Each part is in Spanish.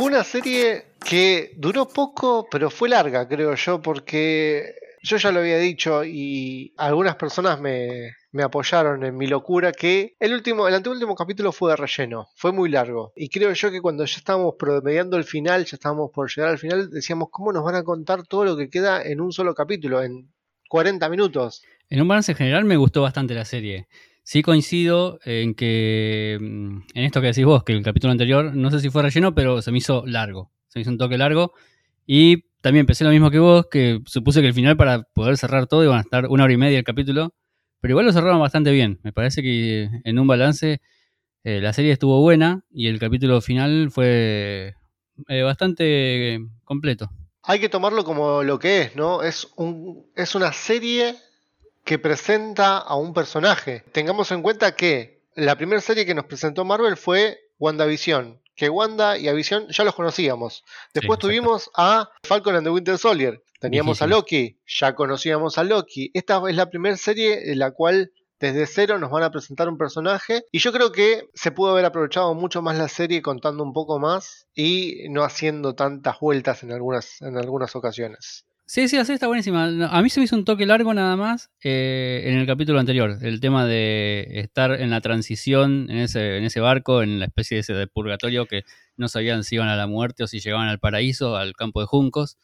Fue una serie que duró poco, pero fue larga, creo yo, porque yo ya lo había dicho y algunas personas me, me apoyaron en mi locura que el último, el anteúltimo capítulo fue de relleno, fue muy largo. Y creo yo que cuando ya estábamos promediando el final, ya estábamos por llegar al final, decíamos, ¿cómo nos van a contar todo lo que queda en un solo capítulo, en 40 minutos? En un balance general me gustó bastante la serie. Sí coincido en que, mm, en esto que decís vos, que el capítulo anterior, no sé si fue relleno, pero se me hizo largo. Se me hizo un toque largo. Y también pensé lo mismo que vos, que supuse que el final para poder cerrar todo iban a estar una hora y media el capítulo. Pero igual lo cerraron bastante bien. Me parece que en un balance eh, la serie estuvo buena y el capítulo final fue eh, bastante completo. Hay que tomarlo como lo que es, ¿no? Es, un, es una serie que presenta a un personaje. Tengamos en cuenta que la primera serie que nos presentó Marvel fue WandaVision, que Wanda y a Vision ya los conocíamos. Después tuvimos a Falcon and the Winter Soldier, teníamos a Loki, ya conocíamos a Loki. Esta es la primera serie en la cual desde cero nos van a presentar un personaje y yo creo que se pudo haber aprovechado mucho más la serie contando un poco más y no haciendo tantas vueltas en algunas, en algunas ocasiones. Sí, sí, así está buenísima. A mí se me hizo un toque largo nada más eh, en el capítulo anterior. El tema de estar en la transición en ese, en ese barco, en la especie de, ese de purgatorio que no sabían si iban a la muerte o si llegaban al paraíso, al campo de juncos.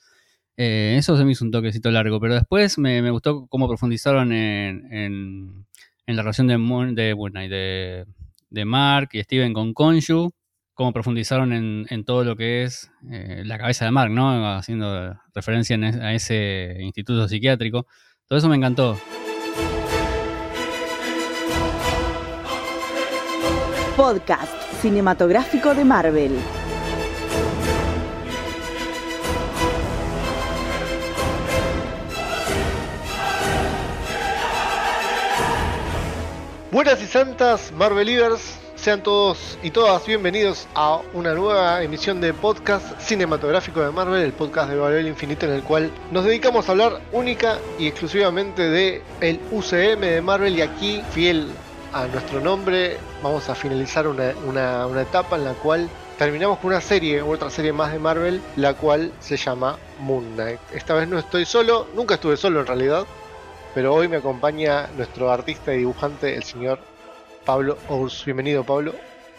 Eh, eso se me hizo un toquecito largo. Pero después me, gustó cómo profundizaron en, en, la relación de, de, de, de Mark y Steven con Konshu cómo profundizaron en, todo lo que es eh, la cabeza de Mark, ¿no? Haciendo referencia a ese instituto psiquiátrico. Todo eso me encantó. Podcast cinematográfico de Marvel. Buenas y santas Marvelivers, sean todos y todas bienvenidos a una nueva emisión de podcast cinematográfico de Marvel, el podcast de Marvel Infinito en el cual nos dedicamos a hablar única y exclusivamente de el UCM de Marvel y aquí, fiel a nuestro nombre, vamos a finalizar una, una etapa en la cual terminamos con una serie, otra serie más de Marvel, la cual se llama Moon Knight. Esta vez no estoy solo, nunca estuve solo en realidad, pero hoy me acompaña nuestro artista y dibujante, el señor Pablo Ous. Bienvenido, Pablo.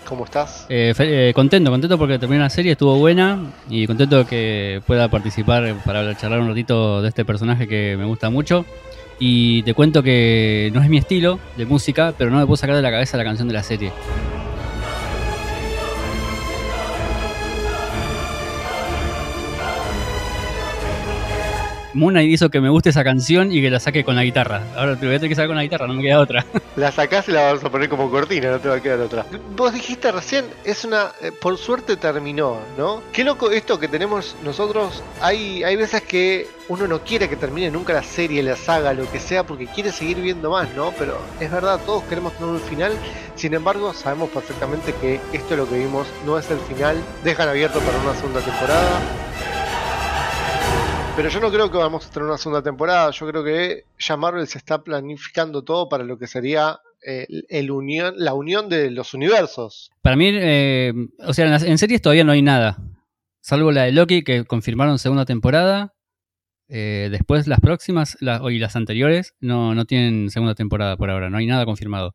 ¿Cómo estás? Eh, eh, contento, contento porque terminó la serie, estuvo buena y contento que pueda participar para charlar un ratito de este personaje que me gusta mucho. Y te cuento que no es mi estilo de música, pero no me puedo sacar de la cabeza la canción de la serie. Muna hizo que me guste esa canción y que la saque con la guitarra. Ahora te voy a tener que sacar con la guitarra, no me queda otra. La sacás y la vamos a poner como cortina, no te va a quedar otra. Vos dijiste recién, es una. Eh, por suerte terminó, ¿no? Qué loco esto que tenemos nosotros. Hay, hay veces que uno no quiere que termine nunca la serie, la saga, lo que sea, porque quiere seguir viendo más, ¿no? Pero es verdad, todos queremos tener un final. Sin embargo, sabemos perfectamente que esto es lo que vimos no es el final. Dejan abierto para una segunda temporada. Pero yo no creo que vamos a tener una segunda temporada. Yo creo que ya Marvel se está planificando todo para lo que sería eh, el, unión, la unión de los universos. Para mí, eh, o sea, en, series todavía no hay nada. Salvo la de Loki que confirmaron segunda temporada. Eh, después las próximas y las anteriores no, no tienen segunda temporada por ahora. No hay nada confirmado.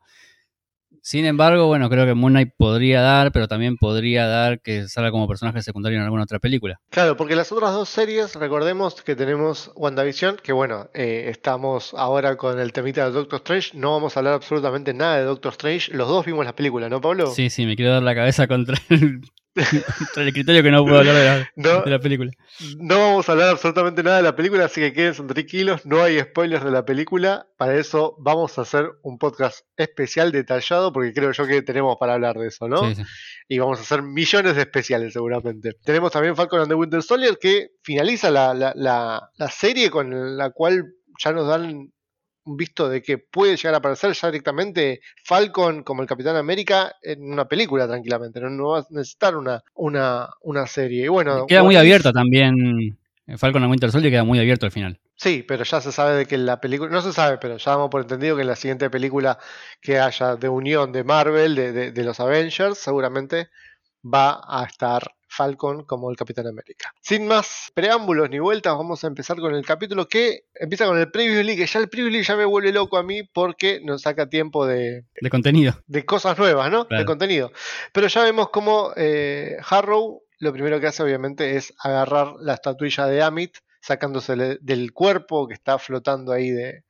Sin embargo, bueno, creo que Moon Knight podría dar, pero también podría dar que salga como personaje secundario en alguna otra película. Claro, porque las otras dos series, recordemos que tenemos WandaVision, que bueno, eh, estamos ahora con el temita de Doctor Strange, no vamos a hablar absolutamente nada de Doctor Strange, los dos vimos la película, ¿no, Pablo? Sí, sí, me quiero dar la cabeza contra el el criterio que no puedo hablar de la, película. No vamos a hablar absolutamente nada de la película, así que quédense tranquilos, no hay spoilers de la película. Para eso vamos a hacer un podcast especial detallado, porque creo yo que tenemos para hablar de eso, ¿no? Y vamos a hacer millones de especiales seguramente. Tenemos también Falcon and the Winter Soldier, que finaliza la, la serie con la cual ya nos dan visto de que puede llegar a aparecer ya directamente Falcon como el Capitán América en una película tranquilamente, no, va a necesitar una, una, una serie. Y bueno, queda muy abierta también. Eh, Falcon and Winter Soldier queda muy abierto al final. Sí, pero ya se sabe de que la película, no se sabe, pero ya damos por entendido que en la siguiente película que haya de unión de Marvel, de, de los Avengers, seguramente va a estar Falcon como el Capitán América. Sin más preámbulos ni vueltas, vamos a empezar con el capítulo que empieza con el Previously, que ya el Previously ya me vuelve loco a mí porque nos saca tiempo de, De contenido. de cosas nuevas, ¿no? De contenido. Pero ya vemos cómo eh, Harrow lo primero que hace obviamente es agarrar la estatuilla de Amit, sacándose del cuerpo que está flotando ahí de,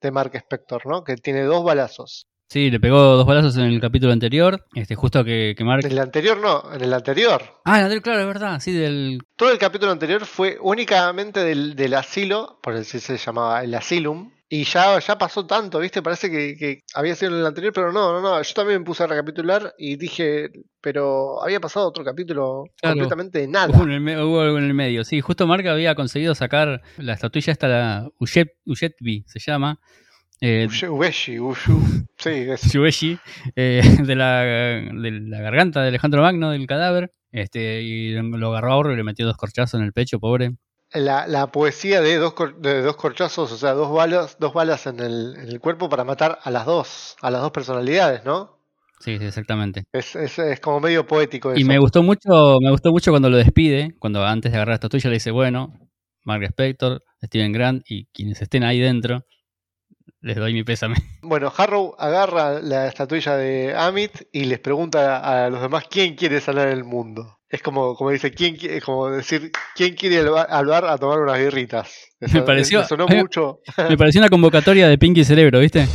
de Mark Spector, ¿no? Que tiene dos balazos. Sí, le pegó dos balazos en el capítulo anterior. Este, justo que, que Mark. En el anterior no, en el anterior. Ah, el anterior, claro, es verdad. Sí, del. Todo el capítulo anterior fue únicamente del, del asilo, por eso se llamaba el asylum. Y ya, ya pasó tanto, ¿viste? Parece que, que había sido en el anterior, pero no, no, no. Yo también me puse a recapitular y dije, pero había pasado otro capítulo Claro. completamente de nada. Hubo, en hubo algo en el medio. Sí, justo Mark había conseguido sacar la estatuilla esta, la Ujet, Ujetbi, se llama. Eh, Ueshi, Ushu. Sí, eso. Shueshi, eh, de, la, de la garganta de Alejandro Magno, del cadáver. Este, y lo agarró a Orro y le metió dos corchazos en el pecho, pobre. La, la poesía de dos, cor- de dos corchazos, o sea, dos balas, dos balas en el, en el cuerpo para matar a las dos, a las dos personalidades, ¿no? Sí, sí, exactamente. Es, es, es como medio poético eso. Y me gustó mucho, me gustó mucho cuando lo despide, cuando antes de agarrar la estatuilla le dice, bueno, Mark Spector, Steven Grant y quienes estén ahí dentro, les doy mi pésame. Bueno, Harrow agarra la estatuilla de Amit y les pregunta a los demás quién quiere sanar el mundo. Es como, como dice, ¿quién es como decir, ¿quién quiere al bar, al bar a tomar unas birritas? Eso- Me pareció- me sonó mucho. Me pareció una convocatoria de Pinky Cerebro, ¿viste?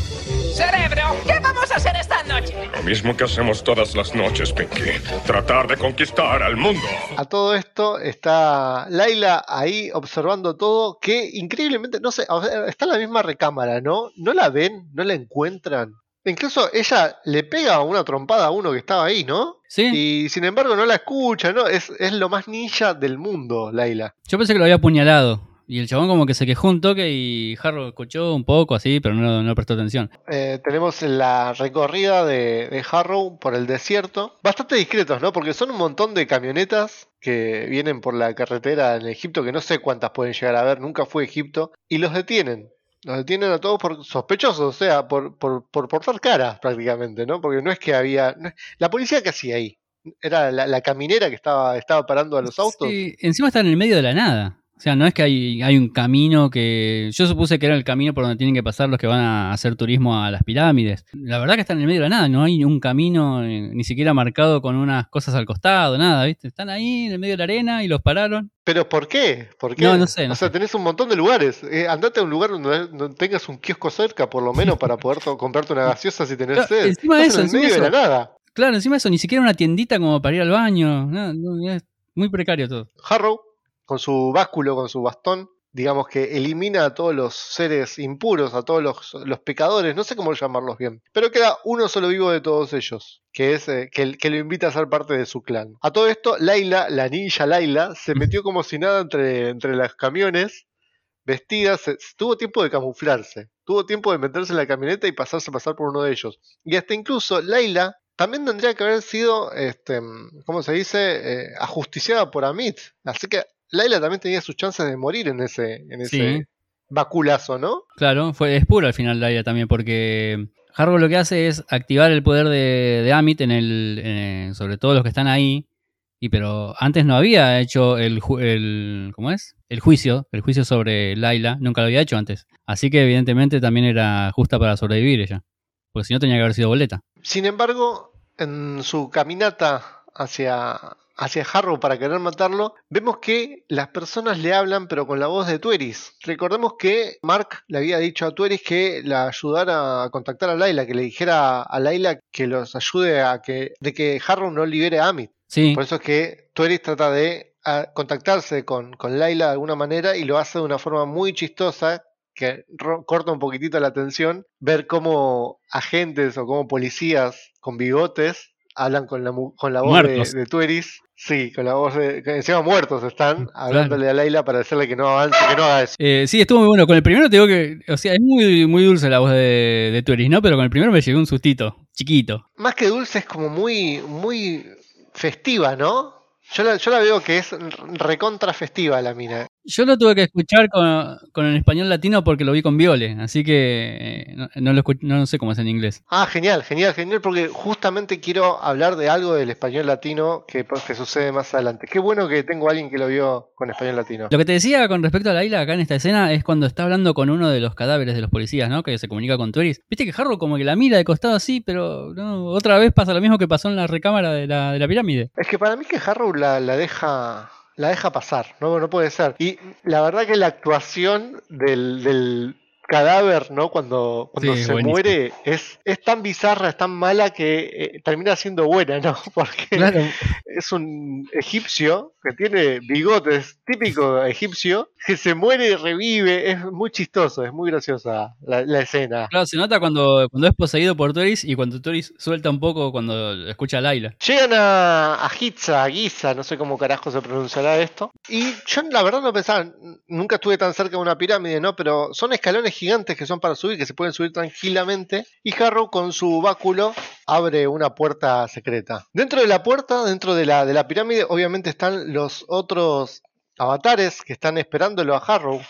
Mismo que hacemos todas las noches, Pinky. Tratar de conquistar al mundo. A todo esto está Laila ahí observando todo, que increíblemente, no sé, está en la misma recámara, ¿no? ¿No la ven? ¿No la encuentran? Incluso ella le pega una trompada a uno que estaba ahí, ¿no? Sí, Y sin embargo no la escucha, ¿no? Es, es lo más ninja del mundo, Laila. yo pensé que lo había apuñalado. Y el chabón como que se quejó un toque y Harrow escuchó un poco así, pero no, no prestó atención. Eh, tenemos la recorrida de, de Harrow por el desierto. Bastante discretos, ¿no? Porque son un montón de camionetas que vienen por la carretera en Egipto, que no sé cuántas pueden llegar a ver, nunca fue Egipto, y los detienen. Los detienen a todos por sospechosos, o sea, por, por, por portar caras prácticamente, ¿no? Porque no es que había... no La policía que hacía ahí. Era la, la caminera que estaba, estaba parando a los autos. Sí, encima está en el medio de la nada. O sea, no es que hay, hay un camino que... Yo supuse que era el camino por donde tienen que pasar los que van a hacer turismo a las pirámides. La verdad que está en el medio de la nada, no hay un camino eh, ni siquiera marcado con unas cosas al costado, nada, ¿viste? Están ahí en el medio de la arena y los pararon. ¿Pero por qué? ¿Por qué? No, no sé, no o sea, sé. tenés un montón de lugares. Eh, andate a un lugar donde, donde tengas un kiosco cerca, por lo menos, para poder comprarte una gaseosa si tenés Claro, sed. encima de Estás eso, en el medio de de la nada. Claro, encima de eso, ni siquiera una tiendita como para ir al baño. No, no, es muy precario todo. Harrow, con su básculo, con su bastón, digamos que elimina a todos los seres impuros, a todos los, los pecadores, no sé cómo llamarlos bien. Pero queda uno solo vivo de todos ellos, que es eh, que, que lo invita a ser parte de su clan. A todo esto, Laila, la ninja Laila, se metió como si nada entre, entre los camiones vestida, se- tuvo tiempo de camuflarse, tuvo tiempo de meterse en la camioneta y pasarse a pasar por uno de ellos. Y hasta incluso Laila también tendría que haber sido, este, ¿cómo se dice?, Eh, ajusticiada por Amit. Así que Laila también tenía sus chances de morir en ese, en ese Sí. baculazo, ¿no? Claro, fue, es puro al final la idea también, porque Harrow lo que hace es activar el poder de, de Amit en el, en- sobre todo los que están ahí. Y pero antes no había hecho el, el ¿cómo es? El juicio, el juicio sobre Laila, nunca lo había hecho antes. Así que evidentemente también era justa para sobrevivir ella. Porque si no tenía que haber sido boleta. Sin embargo, en su caminata hacia, hacia Harrow para querer matarlo, vemos que las personas le hablan pero con la voz de Tueris. Recordemos que Mark le había dicho a Tueris que la ayudara a contactar a Laila, que le dijera a Laila que los ayude a que, de que Harrow no libere a Amit. Sí, Por eso es que Tueris trata de contactarse con, con Laila de alguna manera y lo hace de una forma muy chistosa que corta un poquitito la atención, ver cómo agentes o como policías con bigotes hablan con la, con la voz de, Muertos. de Tueris. Sí, con la voz de... encima muertos están, hablándole a Laila para decirle que no avance, que no haga eso. Eh, sí, estuvo muy bueno. Con el primero te digo que, o sea, es muy, muy dulce la voz de, de Tueris, ¿no? Pero con el primero me llegó un sustito, chiquito. Más que dulce es como muy, muy festiva, ¿no? Yo la, yo la veo que es recontra festiva la mina. Yo lo tuve que escuchar con, con el español latino porque lo vi con Viole, así que eh, no, no lo escu- no sé cómo es en inglés. Ah, genial, genial, genial, porque justamente quiero hablar de algo del español latino que, que sucede más adelante. Qué bueno que tengo a alguien que lo vio con español latino. Lo que te decía con respecto a Laila acá en esta escena es cuando está hablando con uno de los cadáveres de los policías, ¿no? Que se comunica con Tueris. Viste que Harrow como que la mira de costado así, pero no, otra vez pasa lo mismo que pasó en la recámara de la, de la pirámide. Es que para mí que Harrow la, la deja la deja pasar, no, no puede ser. Y la verdad que la actuación del, del cadáver, ¿no? Cuando, cuando Sí, se buenísimo. muere es, es tan bizarra, es tan mala que eh, termina siendo buena, ¿no? Porque Claro, es un egipcio que tiene bigotes típico egipcio, que se muere y revive, es muy chistoso, es muy graciosa la, la escena. claro, se nota cuando, cuando es poseído por Tueris y cuando Tueris suelta un poco cuando escucha a Laila. Llegan a, a Giza, a Giza, no sé cómo carajo se pronunciará esto. Y yo la verdad no pensaba, nunca estuve tan cerca de una pirámide, ¿no? Pero son escalones gigantes que son para subir, que se pueden subir tranquilamente. Y Harrow con su báculo abre una puerta secreta. Dentro de la puerta, dentro de la, de la pirámide, obviamente están los otros avatares que están esperándolo a Harrow.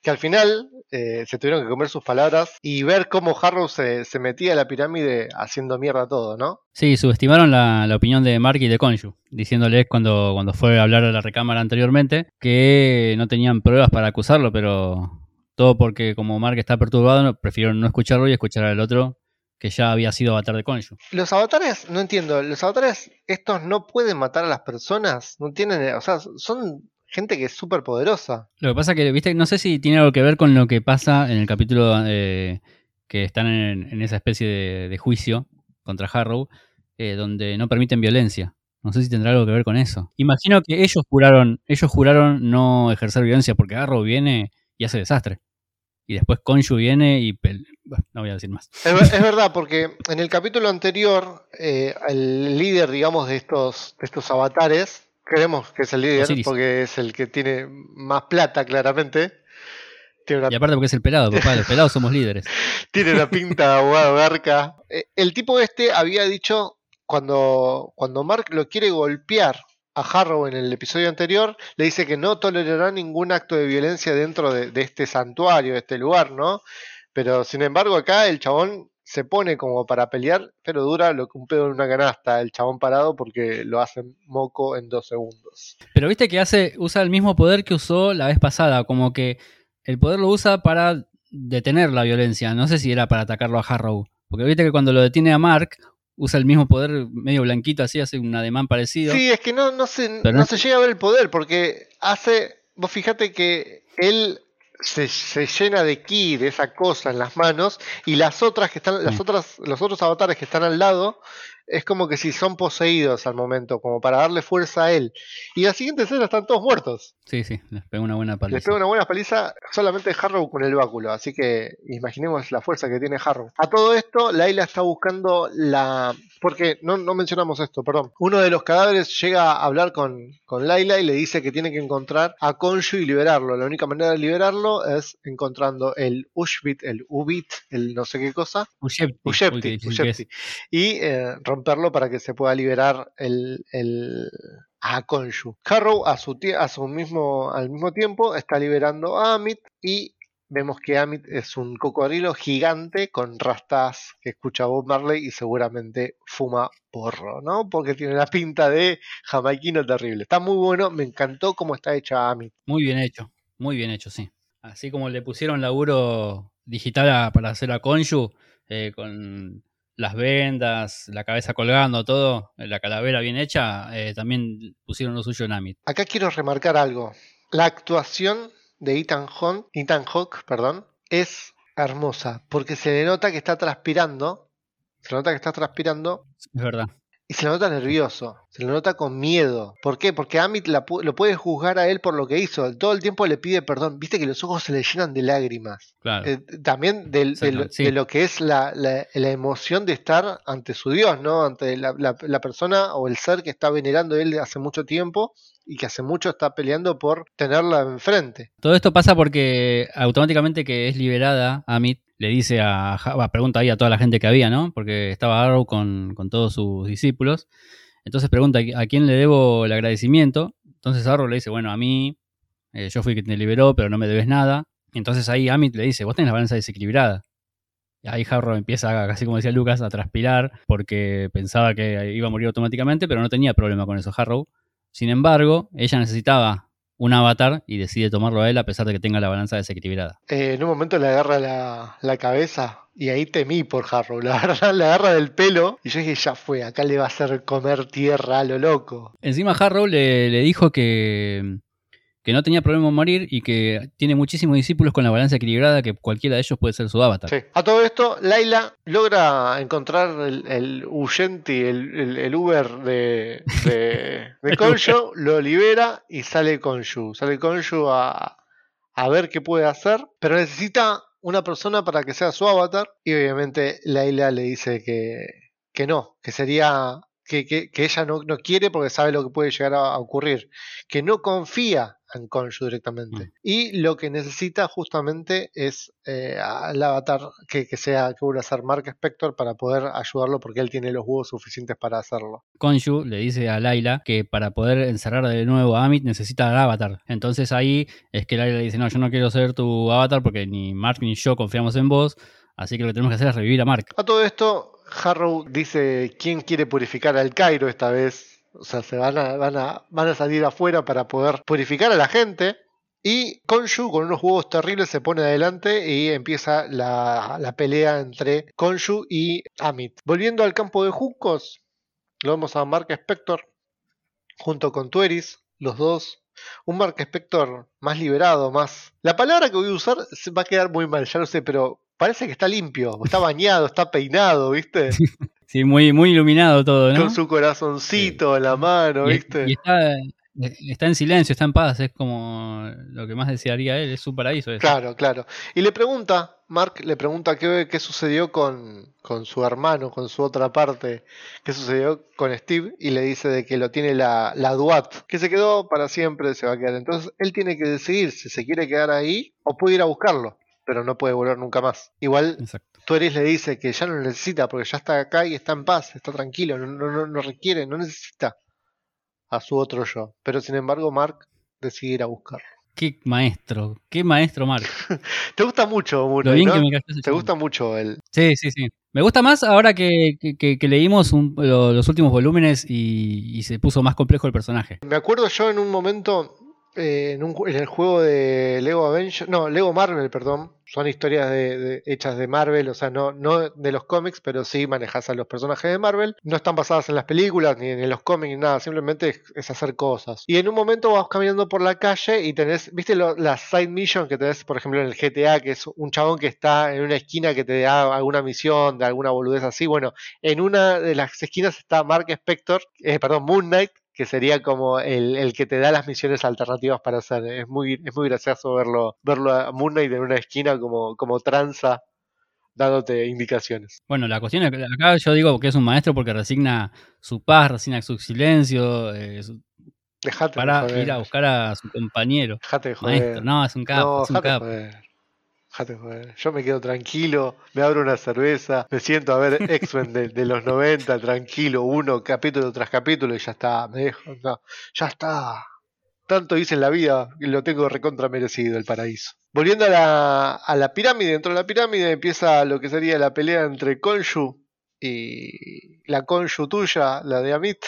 Que al final eh, se tuvieron que comer sus palabras y ver cómo Harrow se, metía a la pirámide haciendo mierda todo, ¿no? Sí, subestimaron la, opinión de Mark y de Konshu, diciéndoles cuando, cuando fue a hablar a la recámara anteriormente que no tenían pruebas para acusarlo, pero todo porque como Mark está perturbado, prefirieron no escucharlo y escuchar al otro que ya había sido avatar de Konshu. Los avatares, no entiendo, los avatares estos no pueden matar a las personas, no tienen, o sea, son gente que es súper poderosa. Lo que pasa que, viste, no sé si tiene algo que ver con lo que pasa en el capítulo eh, que están en, en esa especie de, de juicio contra Harrow, eh, donde no permiten violencia. No sé si tendrá algo que ver con eso. Imagino que ellos juraron, ellos juraron no ejercer violencia porque Harrow viene y hace desastre. Y después Konshu viene y... bueno, no voy a decir más. Es, ver- es verdad, porque en el capítulo anterior, eh, el líder, digamos, de estos, de estos avatares, creemos que es el líder, Osiris. porque es el que tiene más plata, claramente. Tiene una Y aparte porque es el pelado, papá, los pelados somos líderes. Tiene la pinta de abogado garca. Eh, El tipo este había dicho cuando, cuando Mark lo quiere golpear a Harrow en el episodio anterior, le dice que no tolerará ningún acto de violencia dentro de, este santuario, de este lugar, ¿no? Pero sin embargo acá el chabón se pone como para pelear, pero dura lo que un pedo en una canasta, el chabón parado porque lo hacen moco en dos segundos. Pero viste que hace, usa el mismo poder que usó la vez pasada, como que el poder lo usa para detener la violencia. No sé si era para atacarlo a Harrow. Porque viste que cuando lo detiene a Mark, usa el mismo poder medio blanquito así, hace un ademán parecido. Sí, es que no, no, se, no no- se llega a ver el poder, porque hace. Vos fíjate que él se, se llena de ki, de esa cosa en las manos, y las otras que están, las otras, los otros avatares que están al lado, es como que si son poseídos al momento, como para darle fuerza a él. Y la siguiente escena están todos muertos. Sí, sí, les pega una buena Les paliza. pega una buena paliza solamente Harrow con el báculo, así que imaginemos la fuerza que tiene Harrow. A todo esto, Laila está buscando la... Porque no, no mencionamos esto, perdón. Uno de los cadáveres llega a hablar con, con Laila y le dice que tiene que encontrar a Konshu y liberarlo. La única manera de liberarlo es encontrando el Ushbit, el Ubit, el no sé qué cosa. Ushepti. Ushepti. Y eh, romperlo para que se pueda liberar el, el a Konshu. Harrow a su, a su mismo, al mismo tiempo está liberando a Amit y vemos que Amit es un cocodrilo gigante con rastas que escucha Bob Marley y seguramente fuma porro, ¿no? Porque tiene la pinta de jamaiquino terrible. Está muy bueno, me encantó cómo está hecha Amit. Muy bien hecho, muy bien hecho, sí. Así como le pusieron laburo digital para hacer a Konshu, eh, con las vendas, la cabeza colgando, todo, la calavera bien hecha, eh, también pusieron lo suyo en Amit. Acá quiero remarcar algo. La actuación de Ethan, Hunt, Ethan Hawke perdón, es hermosa porque se le nota que está transpirando. Se le nota que está transpirando Es verdad. Y se le nota nervioso. Se le nota con miedo. ¿Por qué? Porque Amit la pu- lo puede juzgar a él por lo que hizo. Todo el tiempo le pide perdón. Viste que los ojos se le llenan de lágrimas. Claro. Eh, también del- de, lo, Exacto, sí. de lo que es la, la- la emoción de estar ante su Dios, ¿no? Ante la, la- la persona o el ser que está venerando él hace mucho tiempo y que hace mucho está peleando por tenerla enfrente. Todo esto pasa porque automáticamente que es liberada, Amit le dice a, Ja- va, pregunta ahí a toda la gente que había, ¿no? Porque estaba Arrow con, con todos sus discípulos. Entonces pregunta a quién le debo el agradecimiento. Entonces Arrow le dice, bueno, a mí, eh, yo fui quien te liberó, pero no me debes nada. Entonces ahí Amit le dice, vos tenés la balanza desequilibrada. Y ahí Harrow empieza, casi como decía Lucas, a transpirar porque pensaba que iba a morir automáticamente, pero no tenía problema con eso Harrow. Sin embargo, ella necesitaba un avatar y decide tomarlo a él a pesar de que tenga la balanza desequilibrada. Eh, en un momento le agarra la, la cabeza y ahí temí por Harrow. La agarra, la agarra del pelo y yo dije, ya fue, acá le va a hacer comer tierra a lo loco. Encima Harrow le, le dijo que, que no tenía problema en morir y que tiene muchísimos discípulos con la balanza equilibrada, que cualquiera de ellos puede ser su avatar. Sí. A todo esto, Laila logra encontrar el, el el, el- el Uber de, de, lo libera y sale Konshu. Sale Konshu a, a ver qué puede hacer, pero necesita una persona para que sea su avatar y obviamente Laila le dice que, que no, que sería... Que, que- que ella no, no quiere porque sabe lo que puede llegar a, a ocurrir, que no confía en Konshu directamente. Mm. Y lo que necesita justamente es eh, al avatar que, que sea que vuelva a ser Mark Spector para poder ayudarlo porque él tiene los huevos suficientes para hacerlo. Konshu le dice a Laila que para poder encerrar de nuevo a Amit necesita el avatar. Entonces ahí es que Laila le dice, no, yo no quiero ser tu avatar porque ni Mark ni yo confiamos en vos, así que lo que tenemos que hacer es revivir a Mark. A todo esto, Harrow dice quién quiere purificar al Cairo esta vez. O sea, se van a, van a, van a salir afuera para poder purificar a la gente. Y Konshu con unos huevos terribles se pone adelante y empieza la, la pelea entre Konshu y Amit. Volviendo al campo de Juncos, lo vemos a Mark Spector junto con Tueris, los dos. Un Mark Spector más liberado, más... La palabra que voy a usar va a quedar muy mal, ya lo sé, pero parece que está limpio, está bañado, está peinado, ¿viste? Sí, muy, muy iluminado todo, ¿no? Con su corazoncito en la mano, Y- ¿viste? y está, está en silencio, está en paz, es como lo que más desearía él, es su paraíso. eso. Claro, claro. Y le pregunta, Mark le pregunta qué, qué sucedió con, con su hermano, con su otra parte, qué sucedió con Steve, y le dice de que lo tiene la, la Duat, que se quedó para siempre, se va a quedar. Entonces él tiene que decidir si se quiere quedar ahí o puede ir a buscarlo, pero no puede volver nunca más. Igual Exacto. Tueris le dice que ya no lo necesita porque ya está acá y está en paz, está tranquilo, no, no, no- no requiere, no necesita a su otro yo. Pero sin embargo, Mark decide ir a buscarlo. Qué maestro, qué maestro Mark. Te gusta mucho, Lo Murray, bien ¿no? que me Te gusta mucho el. Sí, sí, sí. Me gusta más ahora que, que- leímos un- lo- los últimos volúmenes y, y se puso más complejo el personaje. Me acuerdo yo en un momento eh, en, un en el juego de Lego Avengers, no, Lego Marvel, perdón. Son historias de, hechas de Marvel, o sea, no, no de los cómics, pero sí manejas a los personajes de Marvel. No están basadas en las películas, ni en los cómics, ni nada, simplemente es, hacer cosas. Y en un momento vas caminando por la calle y tenés, ¿viste lo- las side mission que tenés, por ejemplo, en el GTA, que es un chabón que está en una esquina que te da alguna misión de alguna boludez así? Bueno, en una de las esquinas está Mark Spector, eh, perdón, Moon Knight, que sería como el, el que te da las misiones alternativas para hacer. Es muy, es muy gracioso verlo, verlo a Moon Knight en una esquina como, como tranza, dándote indicaciones. Bueno, la cuestión es que acá yo digo que es un maestro porque resigna su paz, resigna su silencio eh, su- para de ir a buscar a su compañero. Dejate de joder. Maestro, no, es un capo, No, es un capo. de joder. Yo me quedo tranquilo, me abro una cerveza, me siento a ver X-Men de, de los 90, tranquilo, uno capítulo tras capítulo y ya está, me dejo, no, ya está. Tanto hice en la vida y lo tengo recontra merecido el paraíso. Volviendo a la, a la pirámide, dentro de la pirámide empieza lo que sería la pelea entre Konshu y la Konshu tuya, la de Amit,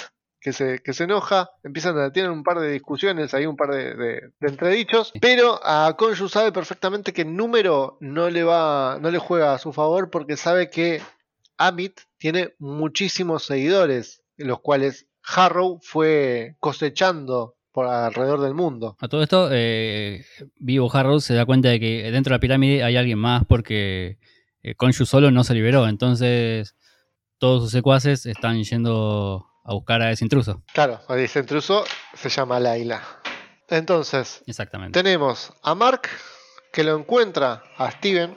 que se, que se enoja, empiezan a tener un par de discusiones, hay un par de, de- de entredichos, pero a Konshu sabe perfectamente que el número no le va, no le juega a su favor porque sabe que Amit tiene muchísimos seguidores, los cuales Harrow fue cosechando por alrededor del mundo. A todo esto, eh, Vivo Harrow se da cuenta de que dentro de la pirámide hay alguien más porque eh, solo no se liberó. Entonces, todos sus secuaces están yendo a buscar a ese intruso. Claro, ese intruso se llama Laila. Entonces, Exactamente. Tenemos a Mark que lo encuentra a Steven.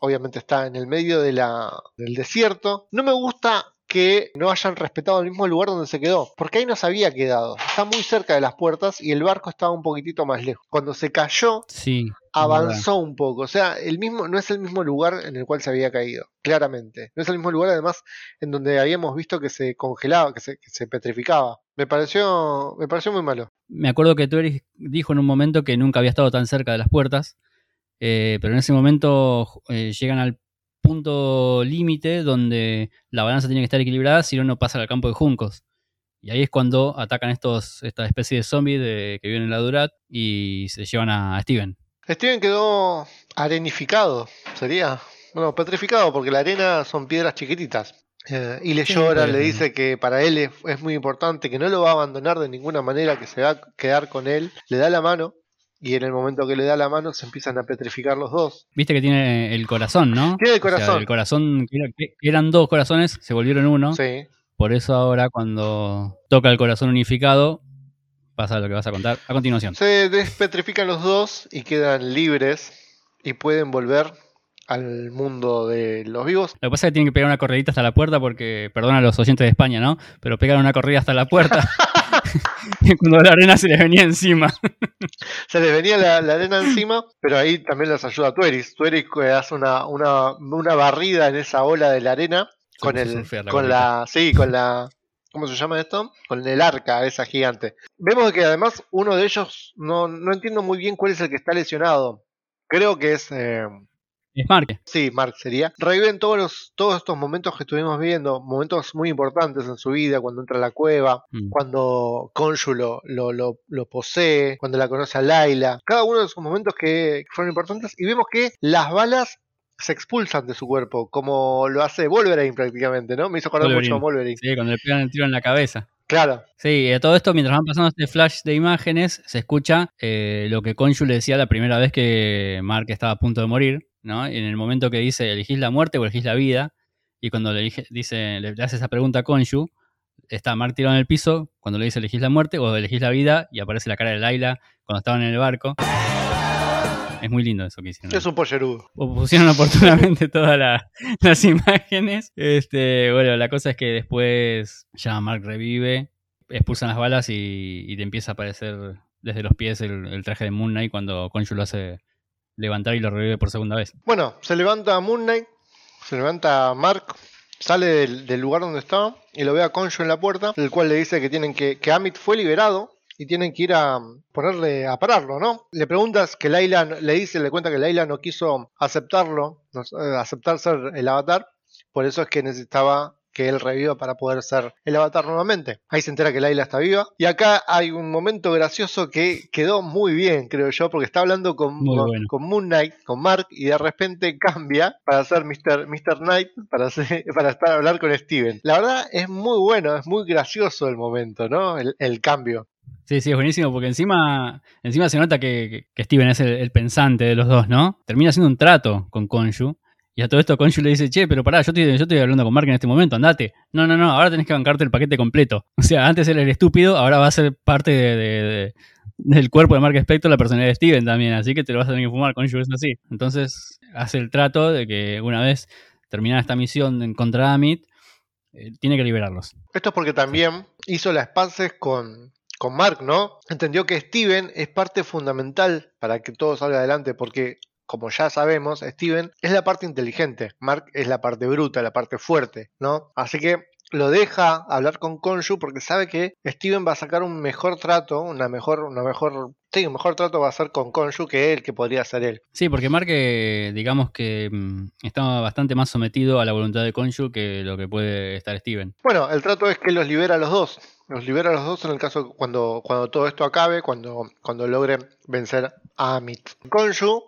Obviamente está en el medio de la, del desierto. No me gusta que no hayan respetado el mismo lugar donde se quedó, porque ahí no se había quedado. Está muy cerca de las puertas y el barco estaba un poquitito más lejos. Cuando se cayó, Sí. Avanzó un poco. O sea, el mismo, no es el mismo lugar en el cual se había caído, claramente. No es el mismo lugar, además, en donde habíamos visto que se congelaba, que se, que se petrificaba. Me pareció, me pareció muy malo. Me acuerdo que Tueris dijo en un momento que nunca había estado tan cerca de las puertas, eh, pero en ese momento eh, llegan al punto límite donde la balanza tiene que estar equilibrada, si no, no pasa al campo de juncos. Y ahí es cuando atacan estos, esta especie de zombies de, que viven en la Durat y se llevan a Steven. Steven quedó arenificado, sería. Bueno, petrificado, porque la arena son piedras chiquititas. Eh, y le llora, le dice que para él es, es muy importante, que no lo va a abandonar de ninguna manera, que se va a quedar con él. Le da la mano, y en el momento que le da la mano se empiezan a petrificar los dos. Viste que tiene el corazón, ¿no? Tiene el O sea, corazón. el corazón, eran dos corazones, se volvieron uno. Sí. Por eso ahora cuando toca el corazón unificado, pasa lo que vas a contar a continuación. Se despetrifican los dos y quedan libres y pueden volver al mundo de los vivos. Lo que pasa es que tienen que pegar una corredita hasta la puerta porque, perdona a los oyentes de España, ¿no? Pero pegan una corrida hasta la puerta y cuando la arena se les venía encima. Se les venía la, la arena encima, pero ahí también les ayuda Tueris. Tueris hace una, una, una barrida en esa ola de la arena con a el con la sí, con la ¿cómo se llama esto? Con el arca esa gigante. Vemos que además uno de ellos no, no entiendo muy bien cuál es el que está lesionado. Creo que es eh, Es Mark. Sí, Mark sería. Reviven todos los, todos estos momentos que estuvimos viendo, momentos muy importantes en su vida, cuando entra a la cueva, Mm. cuando Conju lo, lo, lo, lo posee, cuando la conoce a Laila. Cada uno de esos momentos que fueron importantes y vemos que las balas se expulsan de su cuerpo, como lo hace Wolverine prácticamente, ¿no? Me hizo acordar Wolverine. mucho a Wolverine. Sí, cuando le pegan el tiro en la cabeza. Claro, Sí, eh, todo esto mientras van pasando este flash de imágenes, se escucha eh, lo que Conju le decía la primera vez que Mark estaba a punto de morir, ¿no? Y en el momento que dice, ¿elegís la muerte o elegís la vida? Y cuando le, dice, le, hace esa pregunta a Conju, está Mark tirado en el piso, cuando le dice, ¿elegís la muerte o elegís la vida? Y aparece la cara de Laila cuando estaban en el barco. Es muy lindo eso que hicieron. es un pollerudo. Pusieron oportunamente todas la- las imágenes. Este, bueno, la cosa es que después ya Mark revive, expulsan las balas y, y te empieza a aparecer desde los pies el, el traje de Moon Knight cuando Conju lo hace levantar y lo revive por segunda vez. Bueno, se levanta Moon Knight, se levanta Mark, sale del, del lugar donde estaba y lo ve a Conju en la puerta, el cual le dice que tienen que, que Amit fue liberado y tienen que ir a mm, ponerle a pararlo, ¿no? Le preguntas que Layla no- le dice, le cuenta que Layla no quiso aceptarlo, eh, aceptar ser el avatar, por eso es que necesitaba que él reviva para poder ser el avatar nuevamente. Ahí se entera que Layla está viva. Y acá hay un momento gracioso que quedó muy bien, creo yo, porque está hablando con, Muy con, bueno. con Moon Knight, con Mark, y de repente cambia para ser Mr. Mr. Knight, para, ser- para estar a hablar con Steven. La verdad es muy bueno, es muy gracioso el momento, ¿no? El, el cambio. Sí, sí, es buenísimo porque encima, encima se nota que, que- Steven es el, pensante de los dos, ¿no? Termina haciendo un trato con Conju. Y a todo esto Conju le dice, che, pero pará, yo estoy, yo estoy hablando con Mark en este momento, andate. No, no, no, ahora tenés que bancarte el paquete completo. O sea, antes era el estúpido, ahora va a ser parte de, de- de- del cuerpo de Mark Spector la personalidad de Steven también, así que te lo vas a tener que fumar, Conju, es así. Entonces hace el trato de que una vez terminada esta misión contra Amit, eh, tiene que liberarlos. Esto es porque también hizo las paces con, con Mark, ¿no? Entendió que Steven es parte fundamental para que todo salga adelante, porque como ya sabemos, Steven es la parte inteligente, Mark es la parte bruta, la parte fuerte, ¿no? Así que lo deja hablar con Conju porque sabe que Steven va a sacar un mejor trato, una mejor, una mejor, sí, un mejor trato va a ser con Conju que él, que podría ser él. Sí, porque Mark, eh, digamos que mm, está bastante más sometido a la voluntad de Conju que lo que puede estar Steven. Bueno, el trato es que los libera a los dos. Los libera a los dos en el caso cuando, cuando todo esto acabe, cuando, cuando logren vencer a Amit. Konju,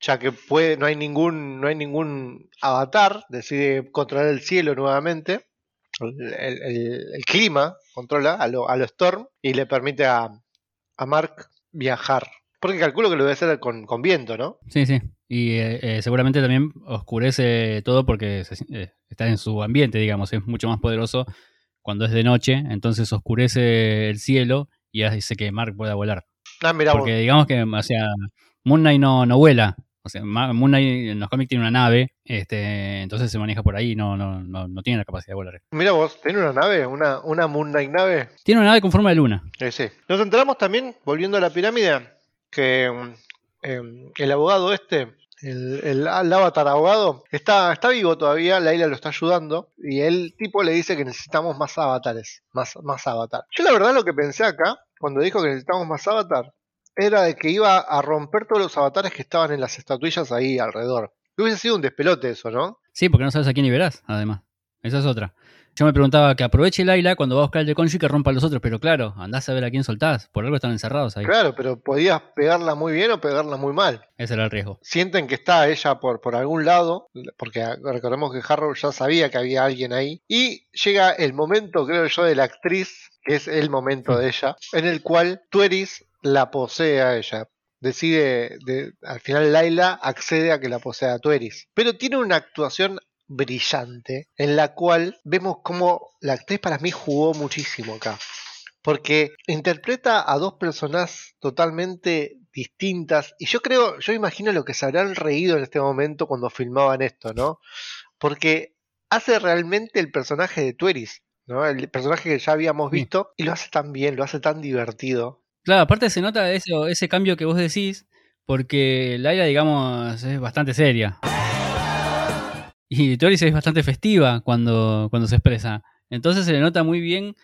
ya que puede, no hay ningún, no hay ningún avatar, decide controlar el cielo nuevamente. El clima controla a lo, a lo Storm y le permite a, a Mark viajar. Porque calculo que lo debe hacer con, con viento, ¿no? Sí, sí. Y eh, eh, seguramente también oscurece todo porque se- eh, está en su ambiente, digamos. Es mucho más poderoso cuando es de noche, entonces oscurece el cielo y hace que Mark pueda volar. Ah, mira, vos. Porque digamos que, o sea, Moon Knight no, no vuela. O sea, Moon Knight en los cómics tiene una nave, este, entonces se maneja por ahí, no, no, no, no tiene la capacidad de volar. Mira vos, ¿tiene una nave? ¿Una, una Moon Knight nave? Tiene una nave con forma de luna. Eh, sí. Nos enteramos también, volviendo a la pirámide, que mm, em, el abogado este el, el- el avatar abogado, está, está vivo todavía, Laila lo está ayudando y el tipo le dice que necesitamos más avatares, más, más avatar. Yo la verdad lo que pensé acá, cuando dijo que necesitamos más avatar, era de que iba a romper todos los avatares que estaban en las estatuillas ahí alrededor. Hubiese sido un despelote eso, ¿no? Sí, porque no sabes a quién liberás, además. Esa es otra. Yo me preguntaba que aproveche Laila cuando va a buscar el de Conju y que rompa a los otros, pero claro, andás a ver a quién soltás. Por algo están encerrados ahí. Claro, pero podías pegarla muy bien o pegarla muy mal. Ese era el riesgo. Sienten que está ella por, por algún lado, porque recordemos que Harrow ya sabía que había alguien ahí. Y llega el momento, creo yo, de la actriz, que es el momento de ella, en el cual Tueris la posee a ella. Decide, de- al final Laila accede a que la posea a Tueris. Pero tiene una actuación brillante en la cual vemos cómo la actriz para mí jugó muchísimo acá. Porque interpreta a dos personas totalmente distintas. Y yo creo, yo imagino lo que se habrán reído en este momento cuando filmaban esto, ¿no? Porque hace realmente el personaje de Tueris, ¿no? El personaje que ya habíamos visto, y lo hace tan bien, lo hace tan divertido. Claro, aparte se nota eso, ese cambio que vos decís, porque Laila, digamos, es bastante seria. Y Toris es bastante festiva cuando, cuando se expresa. Entonces se le nota muy bien.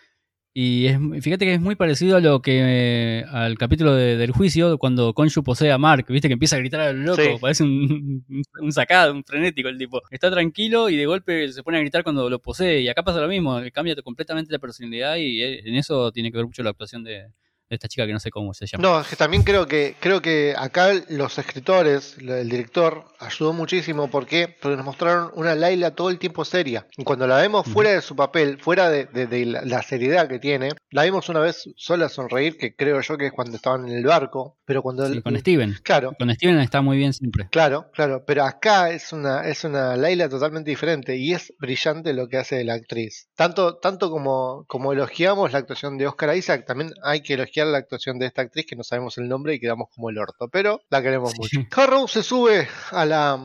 Y es, fíjate que es muy parecido a lo que al capítulo de- del juicio, cuando Konshu posee a Mark, viste que empieza a gritar a lo loco, Sí. parece un, un sacado, un frenético el tipo. Está tranquilo y de golpe se pone a gritar cuando lo posee. Y acá pasa lo mismo, cambia completamente la personalidad y eh, en eso tiene que ver mucho la actuación de esta chica que no sé cómo se llama. No, es que también creo que creo que acá los escritores, el director, ayudó muchísimo. ¿Por qué? Porque nos mostraron una Laila todo el tiempo seria. Y cuando la vemos fuera de su papel, fuera de, de- de la, seriedad que tiene, la vimos una vez sola sonreír, que creo yo que es cuando estaban en el barco. Pero cuando... Sí, con Steven. Claro, Con Steven está muy bien siempre. Claro, claro, pero acá es una, es una Laila totalmente diferente y es brillante lo que hace la actriz. Tanto, tanto como, como elogiamos la actuación de Oscar Isaac, también hay que elogiar la actuación de esta actriz que no sabemos el nombre y quedamos como el orto, pero la queremos Sí. mucho. Harrow se sube a la,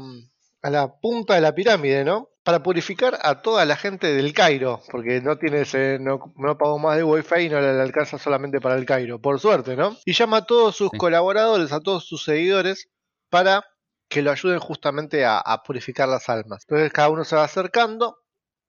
a la punta de la pirámide, ¿no? Para purificar a toda la gente del Cairo, porque no tiene ese, no, no pagó más de wifi y no le alcanza solamente para el Cairo, por suerte, ¿no? Y llama a todos sus Sí. colaboradores, a todos sus seguidores, para que lo ayuden justamente a, a purificar las almas. Entonces cada uno se va acercando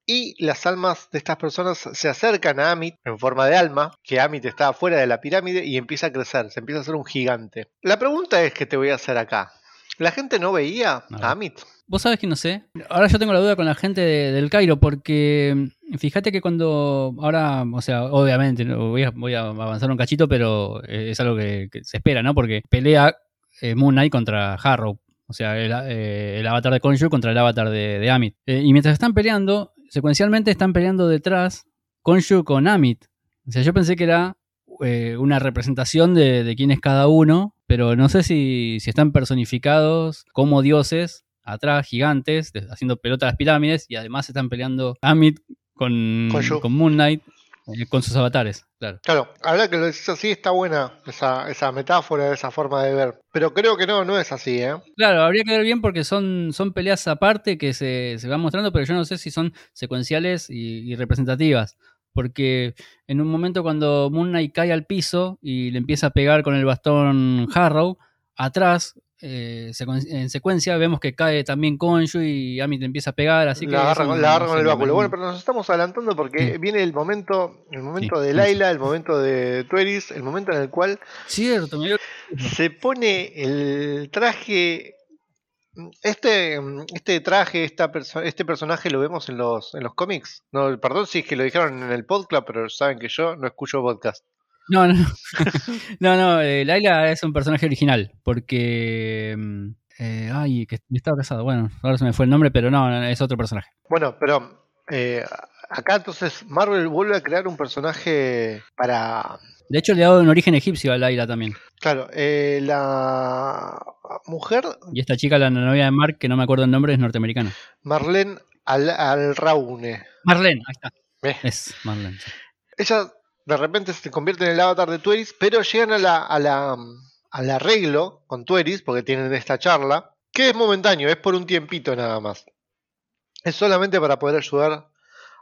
y las almas de estas personas se acercan a Amit en forma de alma, que Amit está afuera de la pirámide y empieza a crecer, se empieza a hacer un gigante. La pregunta es que te voy a hacer acá. ¿La gente no veía a Amit? Vos sabés que no sé. Ahora yo tengo la duda con la gente de- del Cairo, porque mm, fíjate que cuando. Ahora, o sea, obviamente, voy a, voy a avanzar un cachito, pero eh, es algo que, que se espera, ¿no? Porque pelea eh, Moon Knight contra Harrow. O sea, el, eh, el avatar de Conjure contra el avatar de, de Amit. Eh, y mientras están peleando, secuencialmente están peleando detrás Conjure con Amit. O sea, yo pensé que era eh, una representación de, de quién es cada uno, pero no sé si, si están personificados como dioses atrás, gigantes, haciendo pelota a las pirámides, y además están peleando Amit con, Con con Moon Knight, eh, con sus avatares, claro. Claro, ahora que lo decís así está buena esa, esa metáfora, esa forma de ver. Pero creo que no, no es así, ¿eh? Claro, habría que ver bien porque son, son peleas aparte que se, se van mostrando, pero yo no sé si son secuenciales y, y representativas. Porque en un momento cuando Moon Knight cae al piso y le empieza a pegar con el bastón Harrow, atrás, eh, secuen- en secuencia, vemos que cae también Konshu y Amit empieza a pegar, así que... la agarra, un- con- la agarra con el báculo. Bueno, pero nos estamos adelantando porque Sí. viene el momento, el momento Sí, de sí. Laila, el momento de Tueris, el momento en el cual Cierto, me se pone el traje. Este, este traje, esta perso- este personaje lo vemos en los, en los cómics. No, perdón si es que lo dijeron en el podcast, pero saben que yo no escucho podcast. No, no, no. no, eh, Laila es un personaje original, porque... mm, eh, ay, que estaba casado. Bueno, ahora se me fue el nombre, pero no, no, es otro personaje. Bueno, pero eh, acá entonces Marvel vuelve a crear un personaje para. De hecho, le ha dado un origen egipcio a Laila también. Claro, eh, la mujer Y esta chica, la novia de Mark, que no me acuerdo el nombre, es norteamericana. Marlene Al, Alraune. Marlene, ahí está. Eh. Es Marlene. sí. Ella de repente se convierte en el avatar de Tueris, pero llegan a la, a la, al arreglo con Tueris, porque tienen esta charla, que es momentáneo, es por un tiempito nada más. Es solamente para poder ayudar